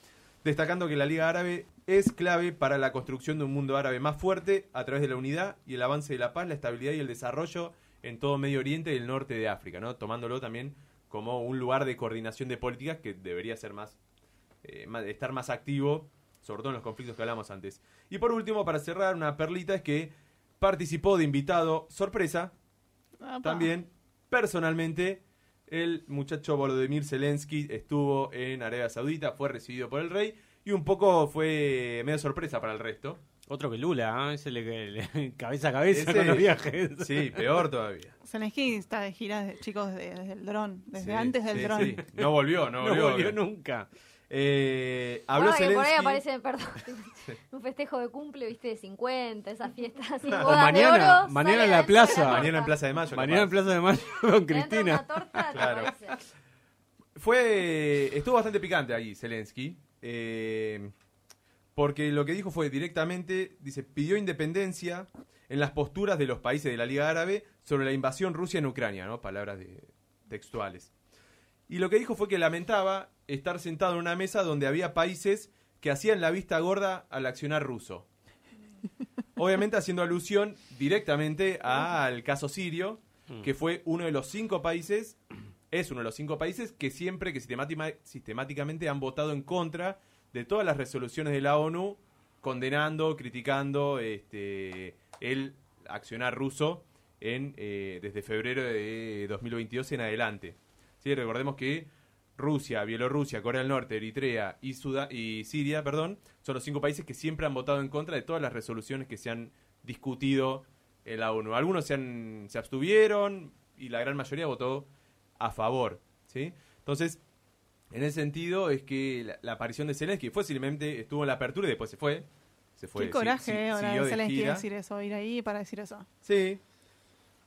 destacando que la Liga Árabe es clave para la construcción de un mundo árabe más fuerte a través de la unidad y el avance de la paz, la estabilidad y el desarrollo en todo Medio Oriente y el norte de África, ¿no? Tomándolo también como un lugar de coordinación de políticas que debería ser más, eh, más- estar más activo, sobre todo en los conflictos que hablamos antes. Y por último, para cerrar, una perlita es que participó de invitado sorpresa también, personalmente, el muchacho Volodymyr Zelensky estuvo en Arabia Saudita, fue recibido por el rey y un poco fue medio sorpresa para el resto. Otro que Lula, ¿eh? ese le, le- [LAUGHS] cabeza a cabeza Ese- con los viajes. Sí, peor todavía. Zelensky está de gira, de- chicos, desde, desde el dron, desde Sí, antes del sí, dron. sí. No volvió, no [LAUGHS] No volvió. volvió nunca. Eh, habló que por ahí Zelensky- aparece, perdón, [LAUGHS] [LAUGHS] un festejo de cumple, viste, de 50, esas fiestas así, O mañana, de oro, mañana sale en la plaza. Mañana en Plaza de Mayo. Mañana en. Plaza de Mayo [LAUGHS] con Cristina. una torta, te Claro. aparece. Fue, estuvo bastante picante ahí Zelensky, eh, porque lo que dijo fue directamente, dice, pidió independencia en las posturas de los países de la Liga Árabe sobre la invasión rusa en Ucrania, ¿no? Palabras de- textuales. Y lo que dijo fue que lamentaba estar sentado en una mesa donde había países que hacían la vista gorda al accionar ruso. Obviamente haciendo alusión directamente al caso sirio, que fue uno de los cinco países, es uno de los cinco países que siempre, que sistemáticamente han votado en contra de todas las resoluciones de la ONU, condenando, criticando este, el accionar ruso en, eh, desde febrero de 2022 en adelante. ¿Sí? Recordemos que Rusia, Bielorrusia, Corea del Norte, Eritrea y, Suda- y Siria, perdón, son los cinco países que siempre han votado en contra de todas las resoluciones que se han discutido en la ONU. Algunos se, han- se abstuvieron y la gran mayoría votó a favor. ¿sí? Entonces, en ese sentido es que la, la aparición de Zelensky fue simplemente, estuvo en la apertura y después se fue. Se fue Qué coraje si- ahora de Zelensky gira. decir eso, ir ahí para decir eso. Sí.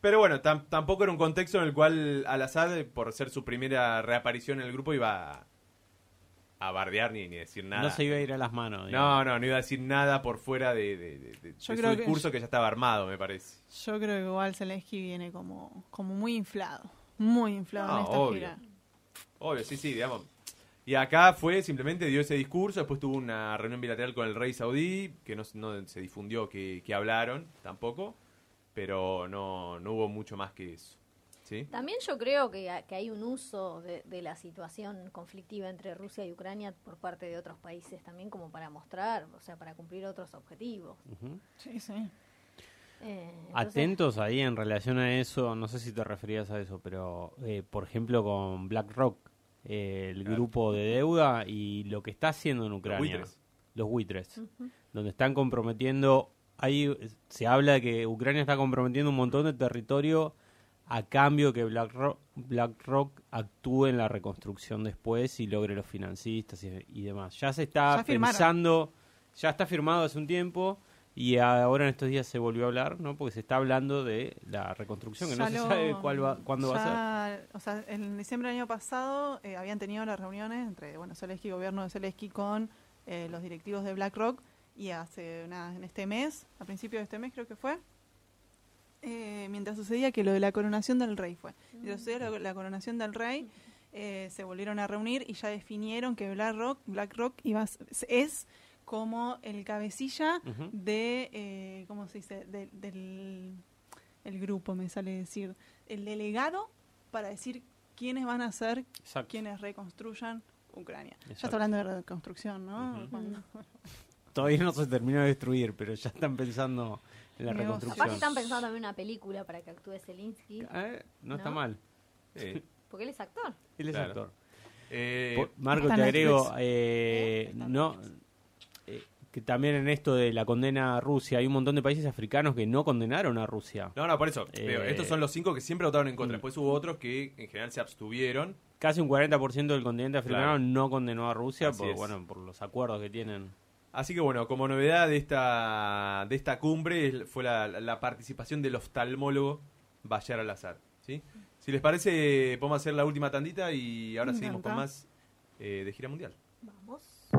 Pero bueno, tam- tampoco era un contexto en el cual Al-Assad, por ser su primera reaparición en el grupo, iba a, a bardear ni, ni decir nada. No se iba a ir a las manos. digamos. no, no, no iba a decir nada por fuera de, de- de- de- de Yo su que- discurso que... ya estaba armado, me parece. Yo creo que igual Zelensky viene como, como muy inflado. Muy inflado No, en esta obvio. gira. Obvio, sí, sí, digamos. Y acá fue, simplemente dio ese discurso, después tuvo una reunión bilateral con el rey saudí, que no, no se difundió que, que hablaron tampoco, pero no, no hubo mucho más que eso. ¿Sí? También yo creo que, que hay un uso de, de la situación conflictiva entre Rusia y Ucrania por parte de otros países también como para mostrar, o sea, para cumplir otros objetivos. Sí, sí. Eh, entonces- Atentos ahí en relación a eso, no sé si te referías a eso, pero eh, por ejemplo con BlackRock, eh, el Claro. grupo de deuda y lo que está haciendo en Ucrania. buitres. Los buitres. Donde están comprometiendo, ahí se habla de que Ucrania está comprometiendo un montón de territorio a cambio que BlackRock, BlackRock actúe en la reconstrucción después y logre los financistas y, y demás. Ya se está Ya pensando, ya está firmado hace un tiempo y ahora en estos días se volvió a hablar, ¿no? Porque se está hablando de la reconstrucción, que Ya no se sabe cuál va, cuándo va a ser. O sea, en diciembre del año pasado eh, habían tenido las reuniones entre bueno, Zelensky, gobierno de Zelensky, con eh, los directivos de BlackRock y hace una, en este mes, a principios de este mes creo que fue, eh, mientras sucedía que lo de la coronación del rey fue. Mientras sucedía la, la coronación del rey, eh, se volvieron a reunir y ya definieron que BlackRock, BlackRock iba es como el cabecilla de, eh, ¿cómo se dice? De- del el grupo, me sale decir, el delegado para decir quiénes van a ser Exacto. quienes reconstruyan Ucrania. Ya está hablando de reconstrucción, ¿no? Cuando- Todavía no se terminó de destruir, pero ya están pensando en la reconstrucción. Capaz están pensando también en una película para que actúe Zelensky, Eh, no, está mal. Eh, [LAUGHS] porque él es actor. Él es Claro. actor. eh, Marco, te agrego, eh, no, eh, que también en esto de la condena a Rusia, hay un montón de países africanos que no condenaron a Rusia. no, no, por eso. Eh, pero estos son los cinco que siempre votaron en contra. mm. Después hubo otros que en general se abstuvieron. Casi un 40% del continente africano Claro. no condenó a Rusia Así por, es. bueno, por los acuerdos que tienen. Así que bueno, como novedad de esta, de esta cumbre fue la, la participación del oftalmólogo Bayar al-Assad. ¿sí? Si les parece, podemos hacer la última tandita y ahora Me seguimos con más eh, de gira mundial. Vamos.